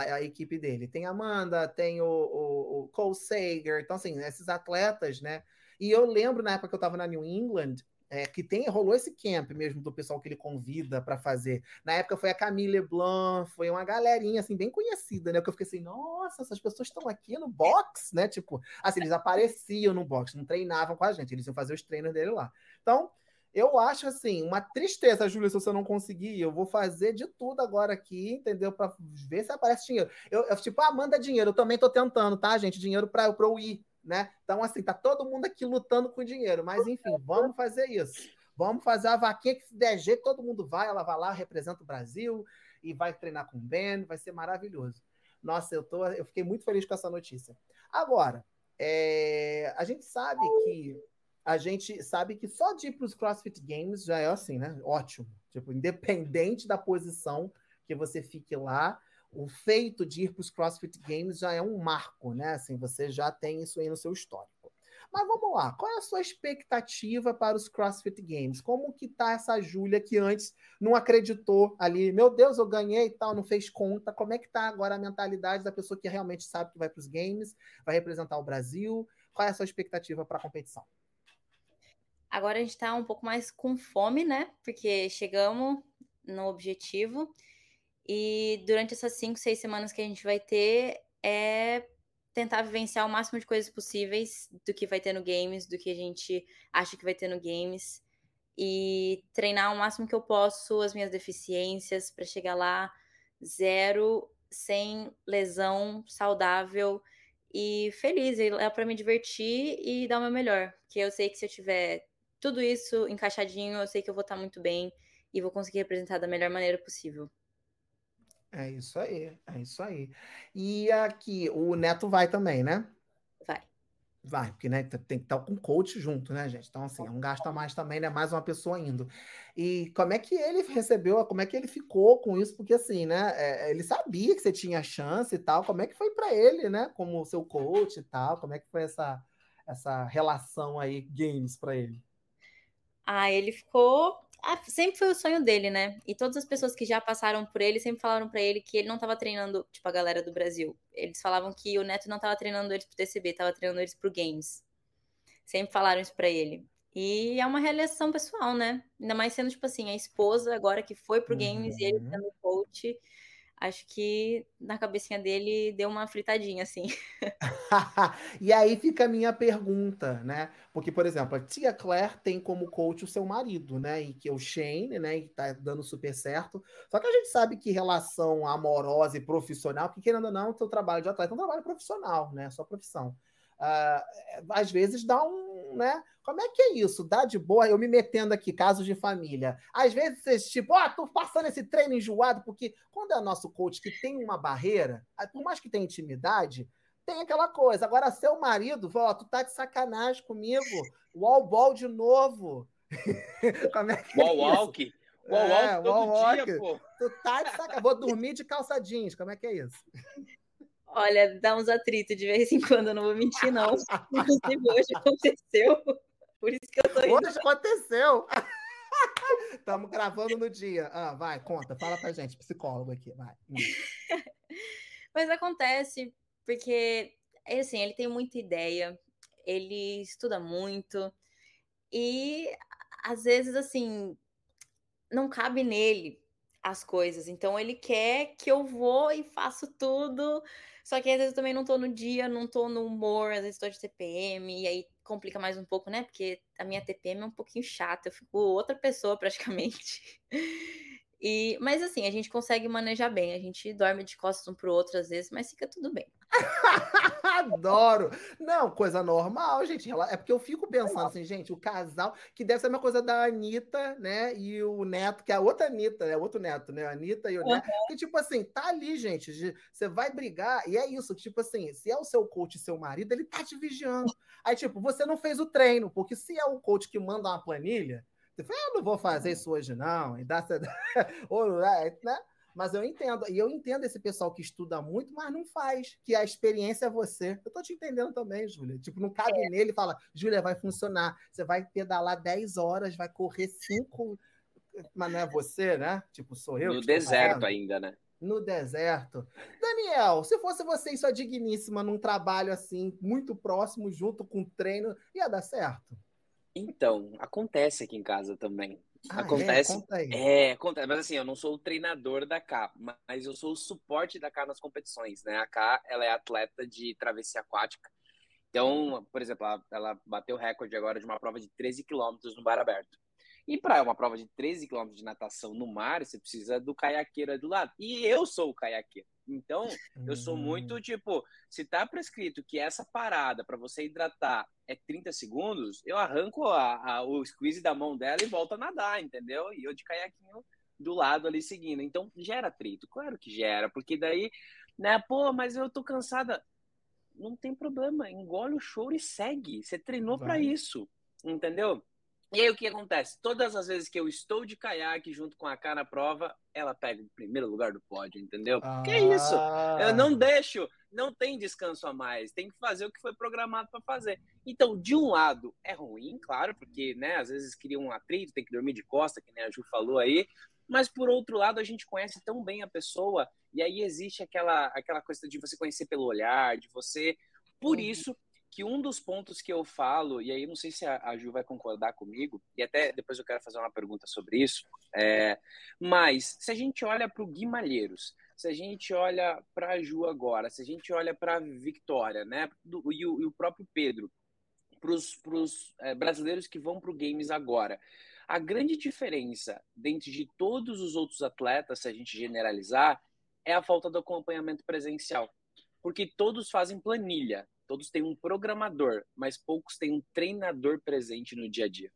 a equipe dele. Tem Amanda, tem o, o, o Cole Sager. Então, assim, esses atletas, né? E eu lembro na época que eu estava na New England, é, que tem rolou esse camp mesmo do pessoal que ele convida para fazer. Na época foi a Camille Blanc, foi uma galerinha assim bem conhecida, né? Que eu fiquei assim, nossa, essas pessoas estão aqui no box, né? Tipo, assim, eles apareciam no box, não treinavam com a gente, eles iam fazer os treinos dele lá. Então, eu acho assim, uma tristeza, Júlia, se você não conseguir. Eu vou fazer de tudo agora aqui, entendeu? Para ver se aparece dinheiro. Eu, eu tipo, ah, manda dinheiro. Eu também tô tentando, tá, gente? Dinheiro para eu ir né? Então, assim, tá todo mundo aqui lutando com dinheiro, mas enfim, vamos fazer isso. Vamos fazer a vaquinha que se der jeito, todo mundo vai, ela vai lá, representa o Brasil e vai treinar com o Ben, vai ser maravilhoso. Nossa, eu, tô, eu fiquei muito feliz com essa notícia. Agora, é, a gente sabe que a gente sabe que só de ir para os CrossFit Games já é assim, né? Ótimo. Tipo, independente da posição que você fique lá, o feito de ir para os CrossFit Games já é um marco, né? Assim, você já tem isso aí no seu histórico. Mas vamos lá, qual é a sua expectativa para os CrossFit Games? Como que tá essa Júlia que antes não acreditou ali, meu Deus, eu ganhei e tal, não fez conta. Como é que tá agora a mentalidade da pessoa que realmente sabe que vai para os games, vai representar o Brasil? Qual é a sua expectativa para a competição? Agora a gente está um pouco mais com fome, né? Porque chegamos no objetivo. E durante essas cinco, seis semanas que a gente vai ter, é tentar vivenciar o máximo de coisas possíveis do que vai ter no games, do que a gente acha que vai ter no games. E treinar o máximo que eu posso as minhas deficiências para chegar lá zero, sem lesão, saudável e feliz. É para me divertir e dar o meu melhor. Que eu sei que se eu tiver tudo isso encaixadinho, eu sei que eu vou estar muito bem e vou conseguir representar da melhor maneira possível. É isso aí, é isso aí. E aqui, o Neto vai também, né? Vai. Vai, porque né, tem que estar com o coach junto, né, gente? Então, assim, é um gasto a mais também, né? Mais uma pessoa indo. E como é que ele recebeu, como é que ele ficou com isso? Porque, assim, né? É, ele sabia que você tinha chance e tal. Como é que foi para ele, né? Como seu coach e tal? Como é que foi essa, essa relação aí, games, para ele? Ah, ele ficou ah, sempre foi o sonho dele, né? E todas as pessoas que já passaram por ele sempre falaram para ele que ele não tava treinando, tipo, a galera do Brasil. Eles falavam que o Neto não tava treinando eles pro TCB, tava treinando eles pro Games. Sempre falaram isso pra ele. E é uma realização pessoal, né? Ainda mais sendo, tipo assim, a esposa agora que foi pro Games uhum. e ele uhum. sendo coach acho que na cabecinha dele deu uma fritadinha, assim. e aí fica a minha pergunta, né? Porque, por exemplo, a tia Claire tem como coach o seu marido, né? E que é o Shane, né? E tá dando super certo. Só que a gente sabe que relação amorosa e profissional, porque querendo ou não, o seu trabalho de atleta é um trabalho profissional, né? Sua profissão. Uh, às vezes dá um, né? Como é que é isso? Dá de boa? Eu me metendo aqui, casos de família. Às vezes vocês, tipo, ó, oh, tô passando esse treino enjoado, porque quando é nosso coach que tem uma barreira, por mais que tenha intimidade, tem aquela coisa. Agora, seu marido, ó, tu tá de sacanagem comigo, wall ball de novo. Como é que é wall walk? Wall walk é, todo wall dia, walk. pô. Tu tá de sacanagem. Vou dormir de calça jeans, como é que é isso? Olha, dá uns atritos de vez em quando, eu não vou mentir, não. Inclusive, hoje aconteceu. Por isso que eu tô indo. Hoje aconteceu. Estamos gravando no dia. Ah, vai, conta, fala pra gente, psicólogo aqui, vai. Hum. Mas acontece porque, assim, ele tem muita ideia, ele estuda muito e às vezes, assim, não cabe nele as coisas. Então ele quer que eu vou e faço tudo. Só que às vezes eu também não tô no dia, não tô no humor, às vezes tô de TPM, e aí complica mais um pouco, né? Porque a minha TPM é um pouquinho chata, eu fico outra pessoa praticamente. E, mas assim, a gente consegue manejar bem. A gente dorme de costas um pro outro às vezes, mas fica tudo bem. Adoro! Não, coisa normal, gente. É porque eu fico pensando assim, gente, o casal, que deve ser uma coisa da Anitta, né? E o neto, que é a outra Anitta, né? Outro neto, né? A Anitta e o neto. Que, tipo assim, tá ali, gente. Você vai brigar, e é isso, tipo assim, se é o seu coach seu marido, ele tá te vigiando. Aí, tipo, você não fez o treino, porque se é o coach que manda uma planilha, você fala, eu ah, não vou fazer isso hoje, não, e dá, ou, né? Mas eu entendo, e eu entendo esse pessoal que estuda muito, mas não faz, que a experiência é você. Eu tô te entendendo também, Júlia. Tipo, não cabe é. nele e fala, Júlia, vai funcionar. Você vai pedalar 10 horas, vai correr 5, mas não é você, né? Tipo, sou eu. No deserto ainda, né? No deserto. Daniel, se fosse você e sua digníssima num trabalho assim, muito próximo, junto com o treino, ia dar certo? Então, acontece aqui em casa também. Ah, é? acontece. É, é, acontece. Mas assim, eu não sou o treinador da K, mas eu sou o suporte da K nas competições, né? A K, ela é atleta de travessia aquática. Então, por exemplo, ela, ela bateu o recorde agora de uma prova de 13 quilômetros no bar aberto. E para uma prova de 13 quilômetros de natação no mar, você precisa do caiaqueiro do lado. E eu sou o caiaqueiro. Então, eu sou muito hum. tipo, se tá prescrito que essa parada para você hidratar é 30 segundos, eu arranco a, a, o squeeze da mão dela e volto a nadar, entendeu? E eu de caiaquinho do lado ali seguindo. Então, gera atrito, claro que gera, porque daí, né, pô, mas eu tô cansada. Não tem problema, engole o choro e segue. Você treinou para isso, entendeu? E aí o que acontece? Todas as vezes que eu estou de caiaque junto com a cara na prova, ela pega o primeiro lugar do pódio, entendeu? Ah. Que é isso? Eu não deixo, não tem descanso a mais, tem que fazer o que foi programado para fazer. Então, de um lado, é ruim, claro, porque, né, às vezes cria um atrito, tem que dormir de costa, que nem a Ju falou aí, mas por outro lado, a gente conhece tão bem a pessoa, e aí existe aquela aquela coisa de você conhecer pelo olhar, de você por uhum. isso que um dos pontos que eu falo, e aí não sei se a, Ju vai concordar comigo, e até depois eu quero fazer uma pergunta sobre isso, é, mas se a gente olha para o Guimalheiros, se a gente olha para a Ju agora, se a gente olha para a Victoria, né, do, e, o, e, o, próprio Pedro, para os é, brasileiros que vão para o Games agora, a grande diferença dentro de todos os outros atletas, se a gente generalizar, é a falta do acompanhamento presencial. Porque todos fazem planilha, Todos têm um programador, mas poucos têm um treinador presente no dia a dia.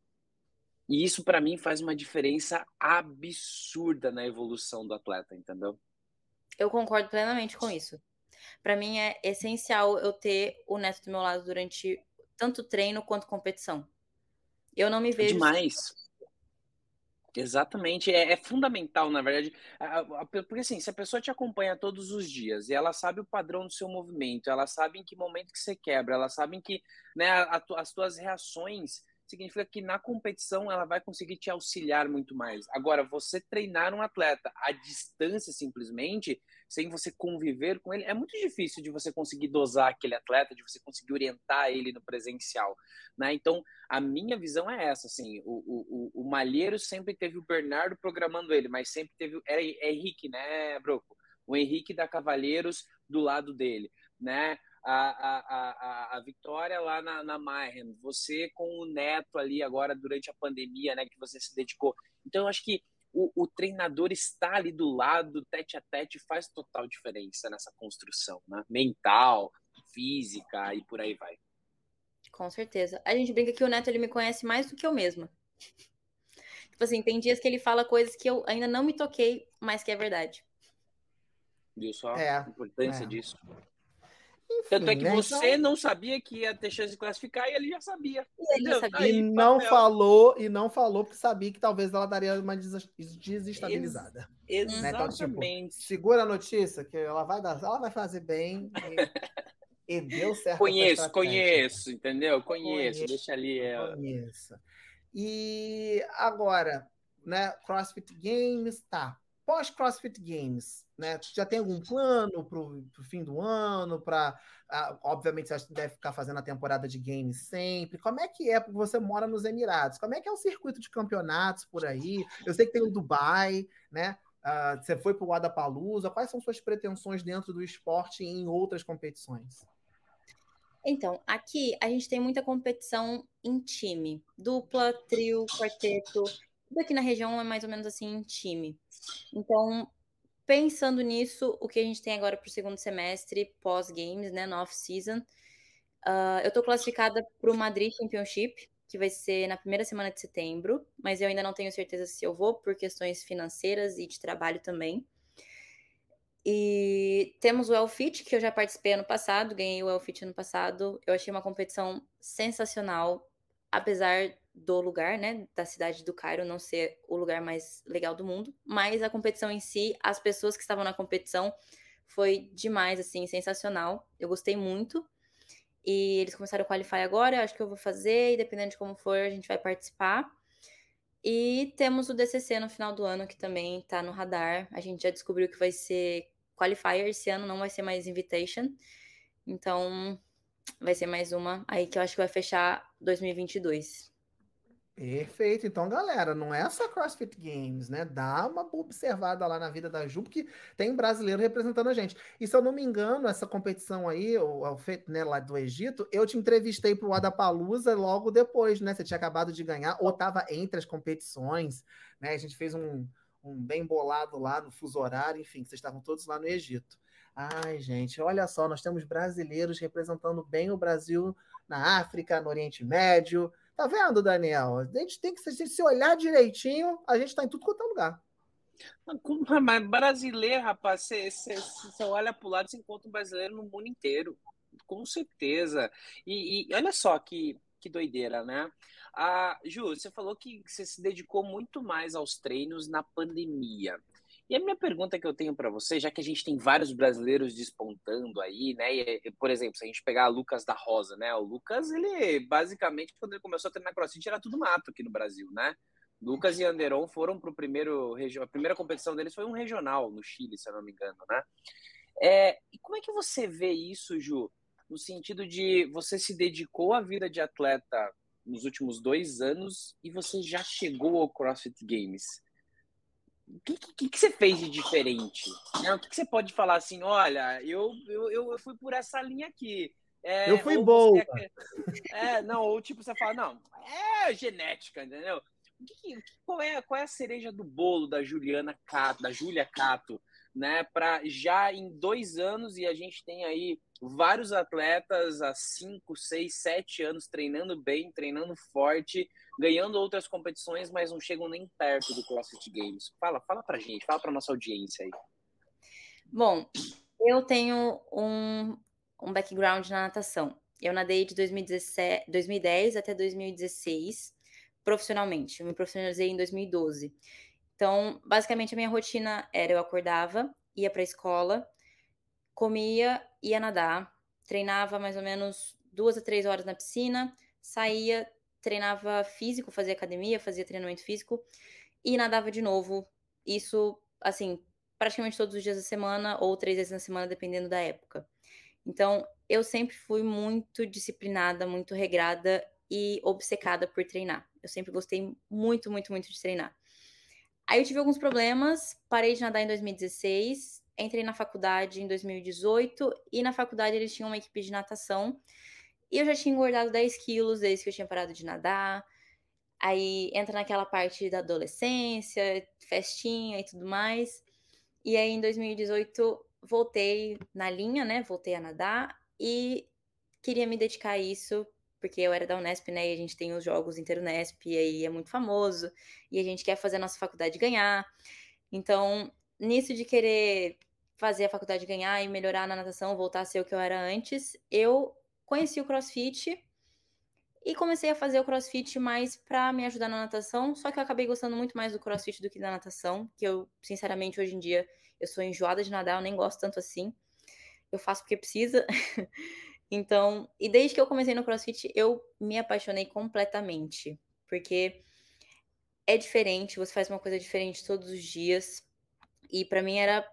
E isso, para mim, faz uma diferença absurda na evolução do atleta, entendeu? Eu concordo plenamente com isso. Para mim, é essencial eu ter o Neto do meu lado durante tanto treino quanto competição. Eu não me vejo. Demais. Exatamente, é, é, fundamental, na verdade, porque assim, se a pessoa te acompanha todos os dias e ela sabe o padrão do seu movimento, ela sabe em que momento que você quebra, ela sabe em que né, as tuas reações significa que na competição ela vai conseguir te auxiliar muito mais. Agora, você treinar um atleta à distância simplesmente, sem você conviver com ele, é muito difícil de você conseguir dosar aquele atleta, de você conseguir orientar ele no presencial. Né? Então, a minha visão é essa, assim, o, o, o Malheiro sempre teve o Bernardo programando ele, mas sempre teve, era é Henrique, né, Broco? O Henrique da Cavalheiros do lado dele, né? A, a, a, a Vitória lá na, na Mayhem, você com o Neto ali agora durante a pandemia, né, que você se dedicou. Então, eu acho que o, o, treinador está ali do lado, tete a tete, faz total diferença nessa construção, né? Mental, física e por aí vai. Com certeza. A gente brinca que o Neto ele me conhece mais do que eu mesma. tipo assim, tem dias que ele fala coisas que eu ainda não me toquei, mas que é verdade. Viu só é, a importância é. disso? Enfim, Tanto é que né? você então... não sabia que ia ter chance de classificar e ele já sabia. E ele sabia. Aí, e não papel. falou, e não falou porque sabia que talvez ela daria uma desestabilizada. Ex exatamente. Né? Então, tipo, segura a notícia, que ela vai dar, ela vai fazer bem. E, e deu certo. Conheço, conheço, entendeu? Conheço, conheço deixa ali ela. Conheço. E agora, né? CrossFit Games, tá. Pós CrossFit Games, né? Já tem algum plano para o fim do ano? Para, ah, obviamente, você deve ficar fazendo a temporada de games sempre. Como é que é? Porque você mora nos Emirados. Como é que é o circuito de campeonatos por aí? Eu sei que tem o Dubai, né? Uh, você foi para o Adapalooza. Quais são suas pretensões dentro do esporte e em outras competições? Então, aqui a gente tem muita competição em time, dupla, trio, quarteto. Tudo aqui na região é mais ou menos assim em time. Então, pensando nisso, o que a gente tem agora para o segundo semestre, pós-games, né, no off-season, uh, eu estou classificada para o Madrid Championship, que vai ser na primeira semana de setembro, mas eu ainda não tenho certeza se eu vou, por questões financeiras e de trabalho também. E temos o Elfit, que eu já participei ano passado, ganhei o Elfit ano passado. Eu achei uma competição sensacional, apesar do lugar, né, da cidade do Cairo não ser o lugar mais legal do mundo, mas a competição em si, as pessoas que estavam na competição foi demais, assim, sensacional. Eu gostei muito. E eles começaram o Qualify agora, eu acho que eu vou fazer, e dependendo de como for, a gente vai participar. E temos o DCC no final do ano, que também tá no radar. A gente já descobriu que vai ser Qualifier esse ano, não vai ser mais Invitation. Então, vai ser mais uma aí que eu acho que vai fechar 2022. Perfeito. Então, galera, não é só CrossFit Games, né? Dá uma observada lá na vida da Ju, porque tem brasileiro representando a gente. E se eu não me engano, essa competição aí, o, o feito né, lá do Egito, eu te entrevistei para o Adapalusa logo depois, né? Você tinha acabado de ganhar, ou estava entre as competições, né? A gente fez um, um bem bolado lá no fuso horário, enfim, vocês estavam todos lá no Egito. Ai, gente, olha só, nós temos brasileiros representando bem o Brasil na África, no Oriente Médio. Tá vendo, Daniel? A gente tem que se, se olhar direitinho, a gente tá em tudo quanto é lugar. Mas brasileiro, rapaz, você, você, olha para o lado e encontra um brasileiro no mundo inteiro. Com certeza. E, e, olha só que, que doideira, né? Ah, Ju, você falou que você se dedicou muito mais aos treinos na pandemia. E a minha pergunta que eu tenho para você, já que a gente tem vários brasileiros despontando aí, né? E, por exemplo, se a gente pegar Lucas da Rosa, né? O Lucas, ele basicamente, quando ele começou a treinar crossfit, era tudo mato aqui no Brasil, né? Lucas e Anderon foram para o primeiro a primeira competição deles foi um regional no Chile, se eu não me engano, né? É, e como é que você vê isso, Ju? No sentido de você se dedicou à vida de atleta nos últimos dois anos e você já chegou ao CrossFit Games o que, que, que, você fez de diferente? Né? O que, que, você pode falar assim, olha, eu, eu, eu fui por essa linha aqui. É, eu fui boa. É, não, ou tipo, você fala, não, é genética, entendeu? Que, qual, é, qual é a cereja do bolo da Juliana Cato, da Júlia Cato, né? Para já em dois anos, e a gente tem aí vários atletas há cinco, seis, sete anos treinando bem, treinando forte, ganhando outras competições, mas não chegam nem perto do CrossFit Games. Fala, fala pra gente, fala pra nossa audiência aí. Bom, eu tenho um, um background na natação. Eu nadei de 2017, 2010 até 2016 profissionalmente. Eu me profissionalizei em 2012. Então, basicamente, a minha rotina era: eu acordava, ia para a escola, comia, ia nadar, treinava mais ou menos duas a três horas na piscina, saía, treinava físico, fazia academia, fazia treinamento físico e nadava de novo. Isso, assim, praticamente todos os dias da semana ou três vezes na semana, dependendo da época. Então, eu sempre fui muito disciplinada, muito regrada e obcecada por treinar. Eu sempre gostei muito, muito, muito de treinar. Aí eu tive alguns problemas, parei de nadar em 2016, entrei na faculdade em 2018 e na faculdade eles tinham uma equipe de natação e eu já tinha engordado 10 quilos desde que eu tinha parado de nadar. Aí entra naquela parte da adolescência, festinha e tudo mais. E aí em 2018 voltei na linha, né? Voltei a nadar e queria me dedicar a isso porque eu era da Unesp, né? E a gente tem os jogos Interunesp, e aí é muito famoso, e a gente quer fazer a nossa faculdade ganhar. Então, nisso de querer fazer a faculdade ganhar e melhorar na natação, voltar a ser o que eu era antes, eu conheci o CrossFit e comecei a fazer o CrossFit mais para me ajudar na natação, só que eu acabei gostando muito mais do CrossFit do que da natação, que eu, sinceramente, hoje em dia eu sou enjoada de nadar, eu nem gosto tanto assim. Eu faço porque precisa. então, e desde que eu comecei no CrossFit, eu me apaixonei completamente, porque é diferente, você faz uma coisa diferente todos os dias. E para mim era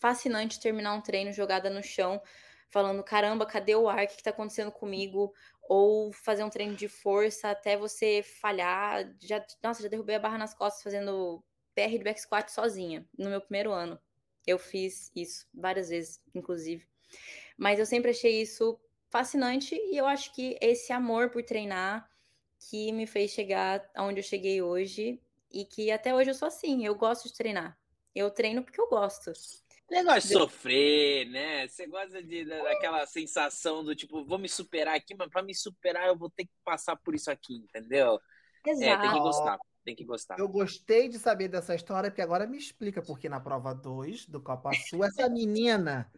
fascinante terminar um treino jogada no chão, falando: caramba, cadê o ar? O que está acontecendo comigo? Ou fazer um treino de força até você falhar. Já, nossa, já derrubei a barra nas costas fazendo PR do back squat sozinha, no meu primeiro ano. Eu fiz isso várias vezes, inclusive. Mas eu sempre achei isso fascinante e eu acho que esse amor por treinar que me fez chegar aonde eu cheguei hoje e que até hoje eu sou assim, eu gosto de treinar. Eu treino porque eu gosto. Você gosta de sofrer, né? Você gosta de, daquela sensação do tipo, vou me superar aqui, mas para me superar eu vou ter que passar por isso aqui, entendeu? Exato. É, tem que gostar. Tem que gostar. Eu gostei de saber dessa história, porque agora me explica porque na prova 2 do Copa Sul, essa menina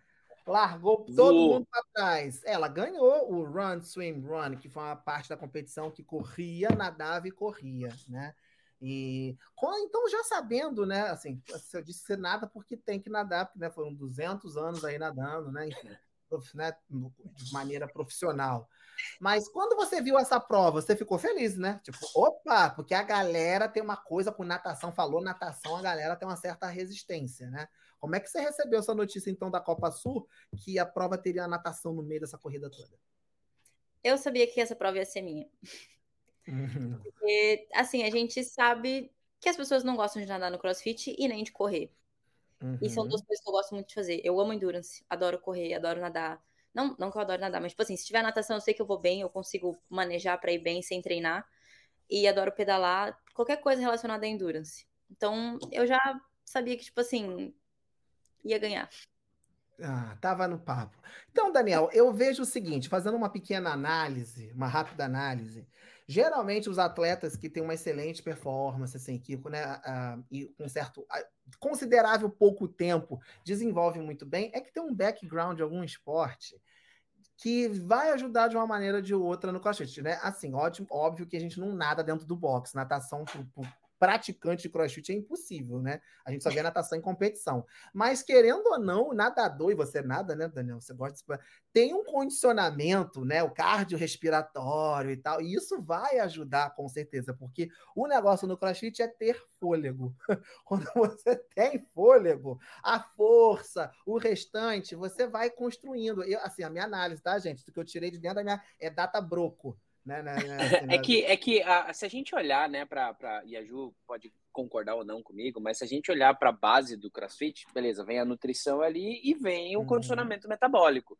largou todo mundo para trás. Ela ganhou o Run, Swim, Run, que foi uma parte da competição que corria, nadava e corria, né? E então já sabendo, né, assim, eu disse que você nada porque tem que nadar, porque né, foram 200 anos aí nadando, né, enfim, né, de maneira profissional. Mas quando você viu essa prova, você ficou feliz, né? Tipo, opa, porque a galera tem uma coisa com natação, falou natação, a galera tem uma certa resistência, né? Como é que você recebeu essa notícia então da Copa Sul que a prova teria a natação no meio dessa corrida toda? Eu sabia que essa prova ia ser minha. Uhum. Porque, assim, a gente sabe que as pessoas não gostam de nadar no crossfit e nem de correr. Uhum. E são duas uhum. coisas que eu gosto muito de fazer. Eu amo endurance, adoro correr, adoro nadar. Não, não que eu adoro nadar, mas, tipo assim, se tiver natação, eu sei que eu vou bem, eu consigo manejar para ir bem sem treinar. E adoro pedalar, qualquer coisa relacionada a endurance. Então, eu já sabia que, tipo assim, ia ganhar. Ah, tava no papo. Então, Daniel, eu vejo o seguinte, fazendo uma pequena análise, uma rápida análise, Geralmente, os atletas que têm uma excelente performance, assim, que, né, uh, e com certo uh, considerável pouco tempo desenvolvem muito bem, é que tem um background de algum esporte que vai ajudar de uma maneira ou de outra no crossfit, né? Assim, ótimo, óbvio que a gente não nada dentro do box, natação praticante de crossfit é impossível, né? A gente só vê natação em competição. Mas, querendo ou não, o nadador, e você nada, né, Daniel? Você gosta de... Tem um condicionamento, né? O cardiorrespiratório e tal. E isso vai ajudar, com certeza, porque o negócio no crossfit é ter fôlego. Quando você tem fôlego, a força, o restante, você vai construindo. Eu, assim, a minha análise, tá, gente? Do que eu tirei de dentro da minha. É data broco. Né, né, né, assim, é que, é que a, se a gente olhar, né, para e a Ju pode concordar ou não comigo, mas se a gente olhar para a base do CrossFit, beleza, vem a nutrição ali e vem o uhum. condicionamento metabólico.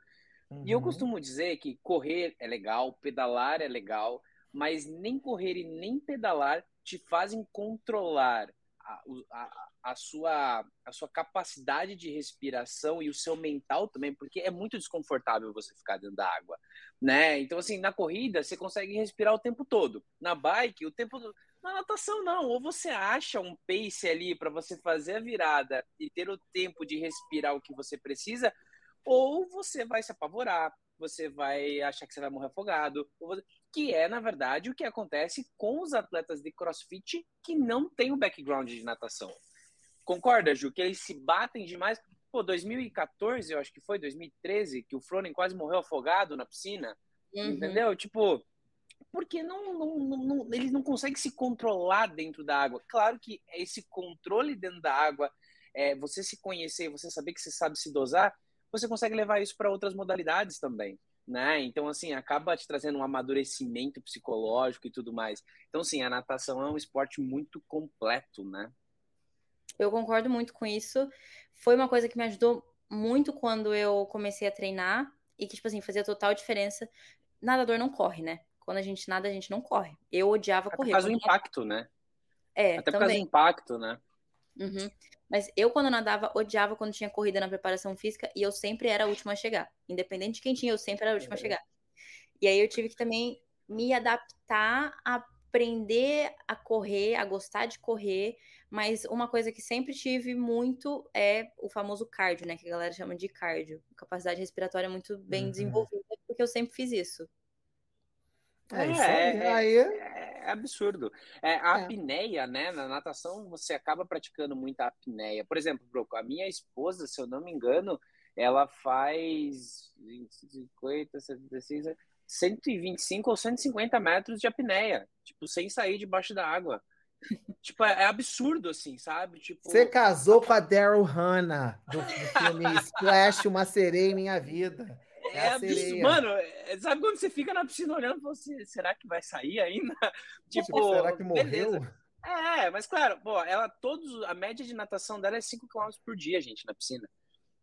Uhum. E eu uhum. costumo dizer que correr é legal, pedalar é legal, mas nem correr e nem pedalar te fazem controlar a, a, a, sua, a sua capacidade de respiração e o seu mental também, porque é muito desconfortável você ficar dentro da água, né? Então, assim, na corrida você consegue respirar o tempo todo. Na bike, o tempo. Na natação, não. Ou você acha um pace ali para você fazer a virada e ter o tempo de respirar o que você precisa, ou você vai se apavorar, você vai achar que você vai morrer afogado, que é, na verdade, o que acontece com os atletas de crossfit que não têm o background de natação. Concorda, Ju? Que eles se batem demais. Pô, 2014, eu acho que foi, 2013, que o Fronen quase morreu afogado na piscina. Uhum. Entendeu? Tipo, porque não, não, não, eles não conseguem se controlar dentro da água. Claro que esse controle dentro da água, é, você se conhecer, você saber que você sabe se dosar, você consegue levar isso para outras modalidades também. Né? Então, assim, acaba te trazendo um amadurecimento psicológico e tudo mais. Então, sim, a natação é um esporte muito completo, né? Eu concordo muito com isso. Foi uma coisa que me ajudou muito quando eu comecei a treinar e que, tipo assim, fazia total diferença. Nadador não corre, né? Quando a gente nada, a gente não corre. Eu odiava Até correr. Por causa do impacto, né? É, Até também. por causa do impacto, né? Uhum. Mas eu, quando nadava, odiava quando tinha corrida na preparação física e eu sempre era a última a chegar. Independente de quem tinha, eu sempre era a última a chegar. E aí eu tive que também me adaptar a aprender a correr, a gostar de correr, mas uma coisa que sempre tive muito é o famoso cardio, né? Que a galera chama de cardio. Capacidade respiratória muito bem uhum. desenvolvida, porque eu sempre fiz isso. É, isso aí. É, aí. É, absurdo. É, a é. apneia, né? Na natação, você acaba praticando muita apneia. Por exemplo, Broco, a minha esposa, se eu não me engano, ela faz 50, 76, 125 ou 150 metros de apneia, tipo, sem sair debaixo da água. tipo, é, é absurdo, assim, sabe? Tipo... Você casou com a Daryl Hannah, do, do filme Splash, Uma Sereia em Minha Vida. É, é absurdo. Mano, é, sabe quando você fica na piscina olhando e você, assim, será que vai sair ainda? tipo, tipo será que morreu? Beleza. É, mas claro, pô, ela todos a média de natação dela é 5 km por dia, gente, na piscina.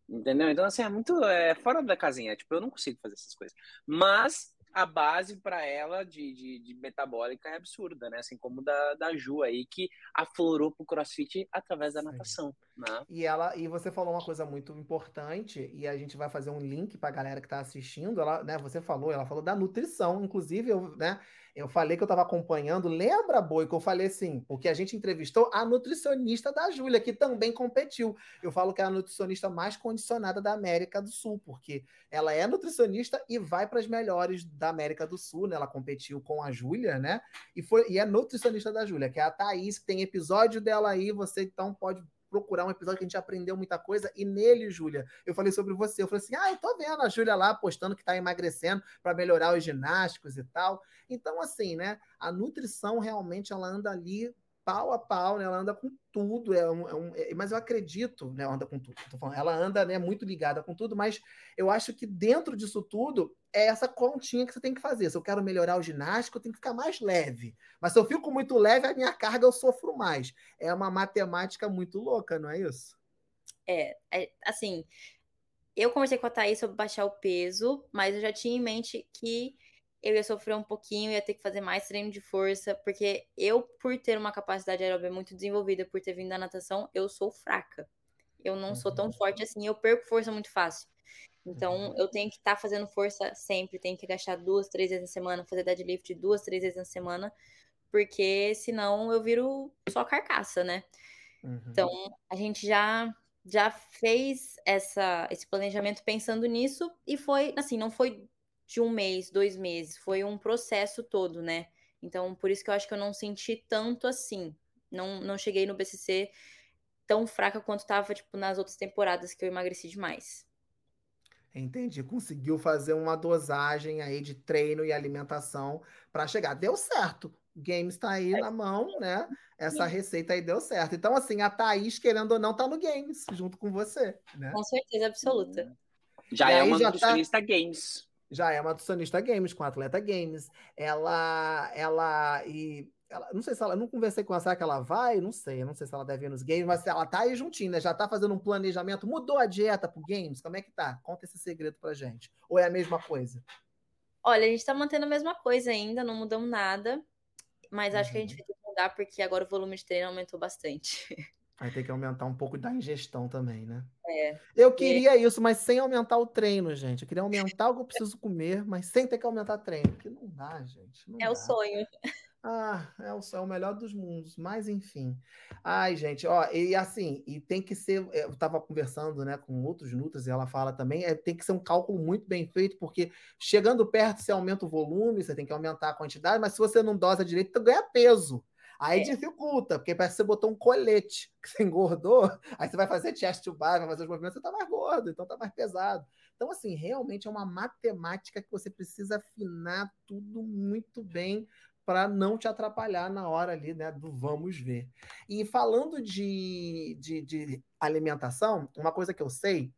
Entendeu? Então, assim, é muito é, fora da casinha. Tipo, eu não consigo fazer essas coisas. Mas a base para ela de, de, de, metabólica é absurda, né? Assim como da, da Ju aí, que aflorou pro crossfit através da natação. Né? E ela e você falou uma coisa muito importante, e a gente vai fazer um link para a galera que está assistindo. Ela, né, você falou, ela falou da nutrição, inclusive, eu, né? Eu falei que eu estava acompanhando. Lembra, Boi, que eu falei assim? Porque a gente entrevistou a nutricionista da Júlia, que também competiu. Eu falo que é a nutricionista mais condicionada da América do Sul, porque ela é nutricionista e vai para as melhores da América do Sul, né? Ela competiu com a Júlia, né? E, foi, e é nutricionista da Júlia, que é a Thaís, que tem episódio dela aí. Você então pode procurar um episódio que a gente aprendeu muita coisa, e nele, Júlia, eu falei sobre você. Eu falei assim: ah, eu tô vendo a Júlia lá postando que tá emagrecendo para melhorar os ginásticos e tal. Então, assim, né? A nutrição realmente ela anda ali pau a pau, né? Ela anda com tudo, é um, é um é, mas eu acredito, né? Ela anda com tudo. Falando, ela anda, né? Muito ligada com tudo, mas eu acho que dentro disso tudo é essa continha que você tem que fazer. Se eu quero melhorar o ginástico, eu tenho que ficar mais leve. Mas se eu fico muito leve, a minha carga eu sofro mais. É uma matemática muito louca, não é isso? É, é assim. Eu conversei com a Thaís sobre baixar o peso, mas eu já tinha em mente que eu ia sofrer um pouquinho, ia ter que fazer mais treino de força, porque eu, por ter uma capacidade aeróbica muito desenvolvida, por ter vindo da natação, eu sou fraca. Eu não uhum. sou tão uhum. forte assim, eu perco força muito fácil. Então, uhum. eu tenho que estar tá fazendo força sempre, tenho que agachar duas, três vezes na semana, fazer deadlift duas, três vezes na semana, porque senão eu viro só carcaça, né? Uhum. Então, a gente já já fez essa, esse planejamento pensando nisso e foi, assim, não foi de um mês, dois meses. Foi um processo todo, né? Então, por isso que eu acho que eu não senti tanto assim. Não, não cheguei no BCC tão fraca quanto estava tipo, nas outras temporadas que eu emagreci demais. Entendi. Conseguiu fazer uma dosagem aí de treino e alimentação para chegar. Deu certo. O Games está aí é. na mão, né? Essa receita aí deu certo. Então, assim, a Thaís, querendo ou não, tá no Games, junto com você. Né? Com certeza absoluta. Já e é uma nutricionista tá... Games já é uma nutricionista games, com atleta games. Ela, ela e ela, não sei se ela, não conversei com ela, será que ela vai? Não sei, não sei se ela deve ir nos games, mas ela tá aí juntinho, né? Já tá fazendo um planejamento, mudou a dieta pro games? Como é que tá? Conta esse segredo pra gente. Ou é a mesma coisa? Olha, a gente tá mantendo a mesma coisa ainda, não mudamos nada, mas uhum. acho que a gente uhum. vai que mudar porque agora o volume de treino aumentou bastante. Vai ter que aumentar um pouco da ingestão também, né? É. Eu queria isso, mas sem aumentar o treino, gente. Eu queria aumentar o que eu preciso comer, mas sem ter que aumentar o treino. Porque não dá, gente. Não é dá. o sonho. Ah, é o, é o melhor dos mundos, mas enfim. Ai, gente, ó, e assim, e tem que ser. Eu tava conversando, né, com outros Nutras e ela fala também, é, tem que ser um cálculo muito bem feito, porque chegando perto você aumenta o volume, você tem que aumentar a quantidade, mas se você não dosa direito, tu ganha peso. Aí é. dificulta, porque parece que você botou um colete, que você engordou, aí você vai fazer chest to bar, vai fazer os movimentos, você tá mais gordo, então tá mais pesado. Então, assim, realmente é uma matemática que você precisa afinar tudo muito bem para não te atrapalhar na hora ali, né, do vamos ver. E falando de, de, de alimentação, uma coisa que eu sei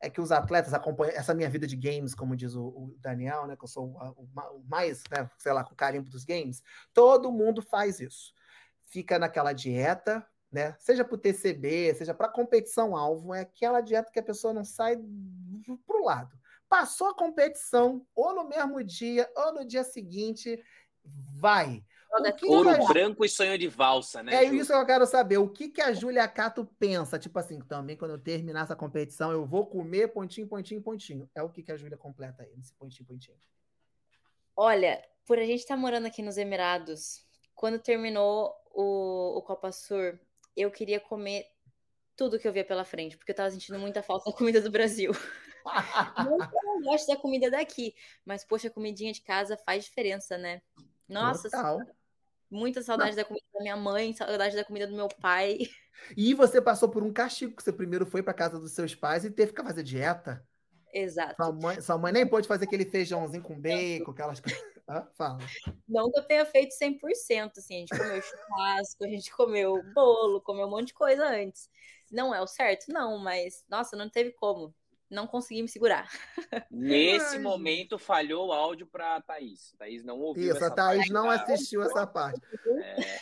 é que os atletas acompanham essa minha vida de games, como diz o, o Daniel, né, que eu sou o, o mais, né, sei lá, com carimbo dos games, todo mundo faz isso fica naquela dieta, né? Seja para o TCB, seja para competição alvo, é aquela dieta que a pessoa não sai para o lado. Passou a competição, ou no mesmo dia, ou no dia seguinte, vai. Ouro a... branco e sonho de valsa, né? É isso que eu quero saber. O que, que a Júlia Cato pensa? Tipo assim, também quando eu terminar essa competição, eu vou comer pontinho, pontinho, pontinho. É o que, que a Júlia completa aí, nesse pontinho, pontinho. Olha, por a gente estar tá morando aqui nos Emirados, quando terminou o, o Copa Sur, eu queria comer tudo que eu via pela frente, porque eu tava sentindo muita falta da comida do Brasil. não que eu não gosto da comida daqui, mas, poxa, a comidinha de casa faz diferença, né? Nossa, Total. muita saudade da comida da minha mãe, saudade da comida do meu pai. E você passou por um castigo, que você primeiro foi para casa dos seus pais e teve que fazer dieta. Exato. Sua mãe, sua mãe nem pôde fazer aquele feijãozinho com bacon, aquelas coisas. Ah, fala. Não que eu tenha feito 100%, assim, a gente comeu churrasco, a gente comeu bolo, comeu um monte de coisa antes. Não é o certo? Não, mas, nossa, não teve como. Não consegui me segurar. Nesse Ai, momento, falhou o áudio para Thaís. Thaís não ouviu Isso, a Thaís parte, não assistiu essa parte. É...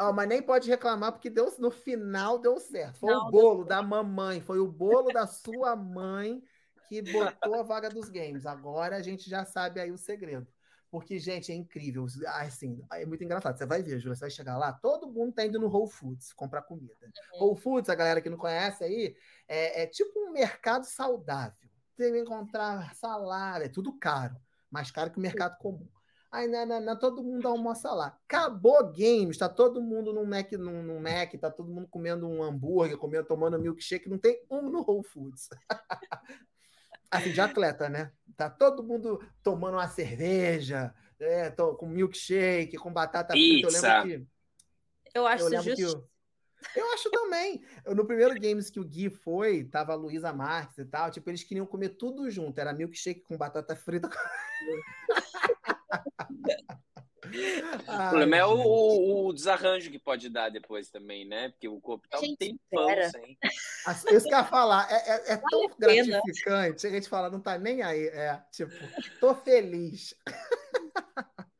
Oh, mas nem pode reclamar, porque deu, no final deu certo. Foi não, o bolo da mamãe, foi o bolo da sua mãe que botou a vaga dos games. Agora a gente já sabe aí o segredo. Porque, gente, é incrível. Assim, é muito engraçado. Você vai ver, Júlia, você vai chegar lá, todo mundo tá indo no Whole Foods comprar comida. Uhum. Whole Foods, a galera que não conhece aí, é, é tipo um mercado saudável. Você vai encontrar salada, é tudo caro. Mais caro que o mercado comum. Aí não, não, todo mundo almoça lá. Acabou games, tá todo mundo num Mac, num, num Mac, tá todo mundo comendo um hambúrguer, comendo, tomando milkshake, não tem um no Whole Foods. assim, de atleta, né? Tá todo mundo tomando uma cerveja, é, tô, com milkshake, com batata frita. Eu lembro que. Eu acho eu justo. Eu, eu acho também. Eu, no primeiro games que o Gui foi, tava a Luísa Marques e tal, tipo, eles queriam comer tudo junto. Era milkshake com batata frita. o problema é o, o, desarranjo que pode dar depois também, né? Porque o corpo tá um tempão sem. Isso que eu ia falar, é, é, é tão gratificante. A gente fala, não tá nem aí. É, tipo, tô feliz.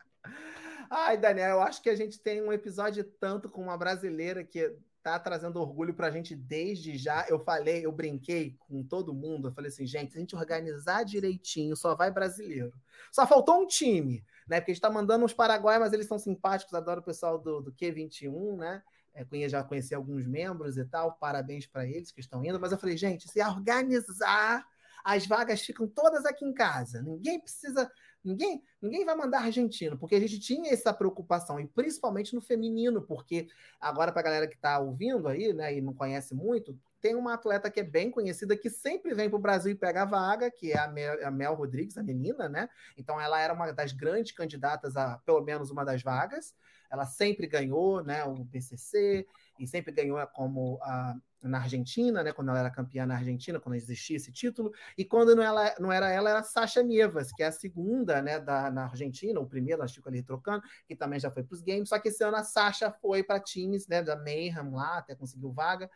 Ai, Daniel, eu acho que a gente tem um episódio tanto com uma brasileira que tá trazendo orgulho pra gente desde já. Eu falei, eu brinquei com todo mundo. Eu falei assim, gente, se a gente organizar direitinho, só vai brasileiro. Só faltou um time né? Porque a gente está mandando uns Paraguai, mas eles são simpáticos, adoro o pessoal do, do Q21, né? É, já conheci alguns membros e tal, parabéns para eles que estão indo, mas eu falei, gente, se organizar, as vagas ficam todas aqui em casa. Ninguém precisa, ninguém, ninguém vai mandar argentino, porque a gente tinha essa preocupação, e principalmente no feminino, porque agora para a galera que está ouvindo aí, né, e não conhece muito, tem uma atleta que é bem conhecida que sempre vem para o Brasil e pega a vaga, que é a Mel, a Mel, Rodrigues, a menina, né? Então ela era uma das grandes candidatas a pelo menos uma das vagas. Ela sempre ganhou, né, o BCC e sempre ganhou como a, na Argentina, né, quando ela era campeã na Argentina, quando existia esse título. E quando não, ela, não era ela, era Sasha Nievas, que é a segunda, né, da, na Argentina, o primeiro, acho que ali trocando, que também já foi para os games. Só que esse ano a Sasha foi para times, né, da Mayhem lá, até conseguiu vaga.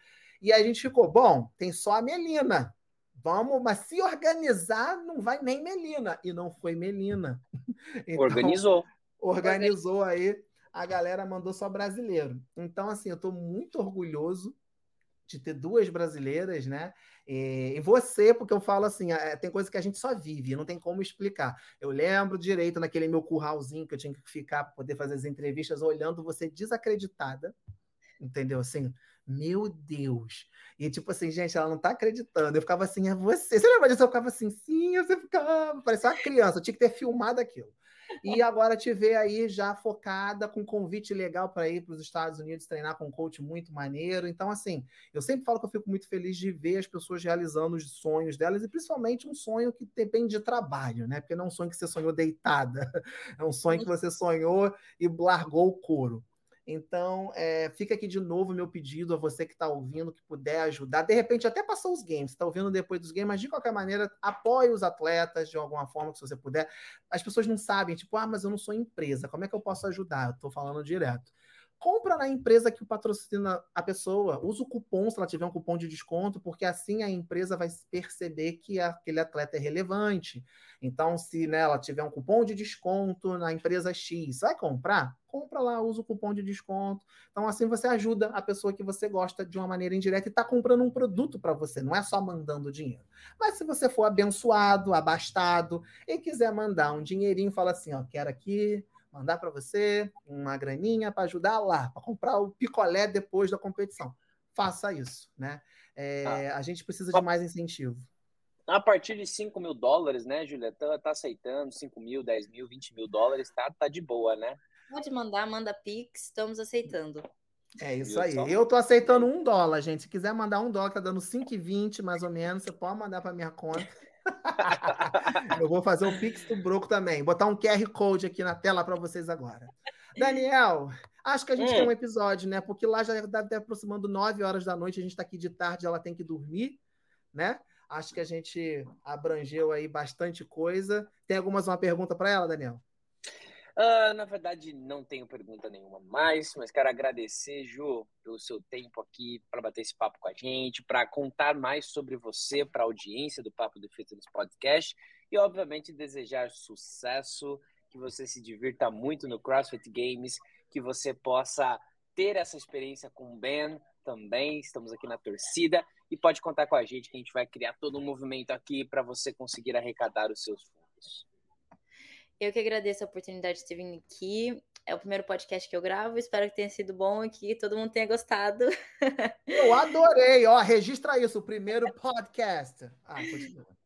E a gente ficou, bom, tem só a Melina. Vamos, mas se organizar, não vai nem Melina. E não foi Melina. Então, organizou. Organizou aí. A galera mandou só brasileiro. Então, assim, eu estou muito orgulhoso de ter duas brasileiras, né? E você, porque eu falo assim, é, tem coisa que a gente só vive, não tem como explicar. Eu lembro direito naquele meu curralzinho que eu tinha que ficar para poder fazer as entrevistas, olhando você desacreditada, entendeu? Assim, meu Deus. E tipo assim, gente, ela não tá acreditando. Eu ficava assim, é você. Você lembra disso? Eu ficava assim, sim, você ficava. Parecia uma criança, eu tinha que ter filmado aquilo. E agora te ver aí já focada, com convite legal para ir para os Estados Unidos treinar com um coach muito maneiro. Então, assim, eu sempre falo que eu fico muito feliz de ver as pessoas realizando os sonhos delas, e principalmente um sonho que depende de trabalho, né? Porque não é um sonho que você sonhou deitada, é um sonho que você sonhou e largou o couro. Então, é, fica aqui de novo meu pedido a você que está ouvindo, que puder ajudar. De repente, até passou os games, está ouvindo depois dos games, mas de qualquer maneira, apoie os atletas de alguma forma, se você puder. As pessoas não sabem, tipo, ah, mas eu não sou empresa, como é que eu posso ajudar? Eu estou falando direto compra na empresa que patrocina a pessoa. Usa o cupom se ela tiver um cupom de desconto, porque assim a empresa vai perceber que aquele atleta é relevante. Então, se né, ela tiver um cupom de desconto na empresa X, vai comprar? Compra lá, usa o cupom de desconto. Então, assim você ajuda a pessoa que você gosta de uma maneira indireta e está comprando um produto para você, não é só mandando dinheiro. Mas se você for abençoado, abastado e quiser mandar um dinheirinho, fala assim: ó, quero aqui mandar para você uma graninha para ajudar lá, para comprar o picolé depois da competição. Faça isso, né? É, ah. A gente precisa de mais incentivo. A partir de 5 mil dólares, né, Julia? Tá, tá, aceitando 5 mil, 10 mil, 20 mil dólares, tá, tá de boa, né? Pode mandar, manda Pix, estamos aceitando. É isso aí. Eu tô aceitando um dólar, gente. Se quiser mandar um dólar, tá dando 5,20 mais ou menos, você pode mandar para minha conta. eu vou fazer um Pix do Broco também. Botar um QR Code aqui na tela para vocês agora. Daniel, acho que a gente hum. tem um episódio, né? Porque lá já deve estar aproximando 9 horas da noite, a gente está aqui de tarde, ela tem que dormir, né? Acho que a gente abrangeu aí bastante coisa. Tem algumas uma pergunta para ela, Daniel? Uh, na verdade, não tenho pergunta nenhuma mais, mas quero agradecer, Ju, pelo seu tempo aqui para bater esse papo com a gente, para contar mais sobre você para a audiência do Papo do Fitness Podcast e, obviamente, desejar sucesso, que você se divirta muito no CrossFit Games, que você possa ter essa experiência com o Ben também. Estamos aqui na torcida e pode contar com a gente que a gente vai criar todo um movimento aqui para você conseguir arrecadar os seus fundos. Eu que agradeço a oportunidade de ter vindo aqui. É o primeiro podcast que eu gravo. Espero que tenha sido bom e que todo mundo tenha gostado. Eu adorei. Ó, registra isso, o primeiro podcast. Ah, continua.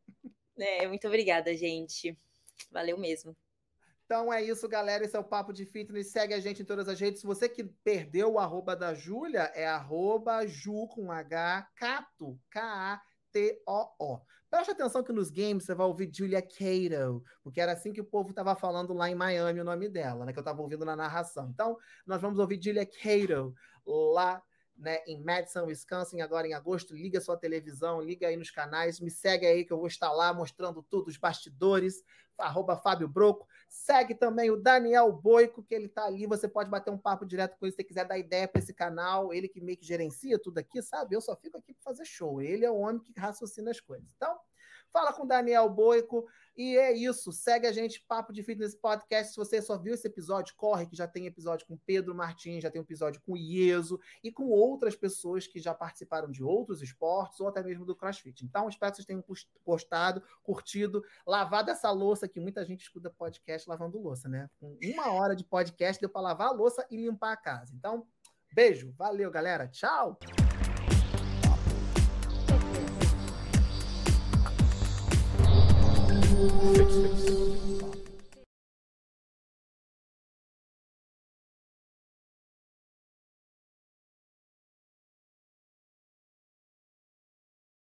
É, muito obrigada, gente. Valeu mesmo. Então é isso, galera. Esse é o Papo de Fitness. Segue a gente em todas as redes. Se você que perdeu o arroba da Júlia, é arroba Ju com H, Cato, K-A-T-O-O. Preste atenção que nos games você vai ouvir Julia Cato, porque era assim que o povo estava falando lá em Miami o nome dela, né? Que eu estava ouvindo na narração. Então, nós vamos ouvir Julia Cato lá né, em Madison, Wisconsin, agora em agosto. Liga sua televisão, liga aí nos canais, me segue aí que eu vou estar lá mostrando tudo, os bastidores, arroba Fábio Broco. Segue também o Daniel Boico, que ele está ali. Você pode bater um papo direto com ele se você quiser dar ideia para esse canal. Ele que meio que gerencia tudo aqui, sabe? Eu só fico aqui para fazer show. Ele é o homem que raciocina as coisas. Então, fala com Daniel Boico. E é isso. Segue a gente, Papo de Fitness Podcast. Se você só viu esse episódio, corre que já tem episódio com Pedro Martins, já tem episódio com Ieso e com outras pessoas que já participaram de outros esportes ou até mesmo do CrossFit. Então, espero que vocês tenham gostado, curtido, lavado essa louça que muita gente escuta podcast lavando louça, né? Com uma hora de podcast deu para lavar a louça e limpar a casa. Então, beijo, valeu, galera. Tchau. Fix this.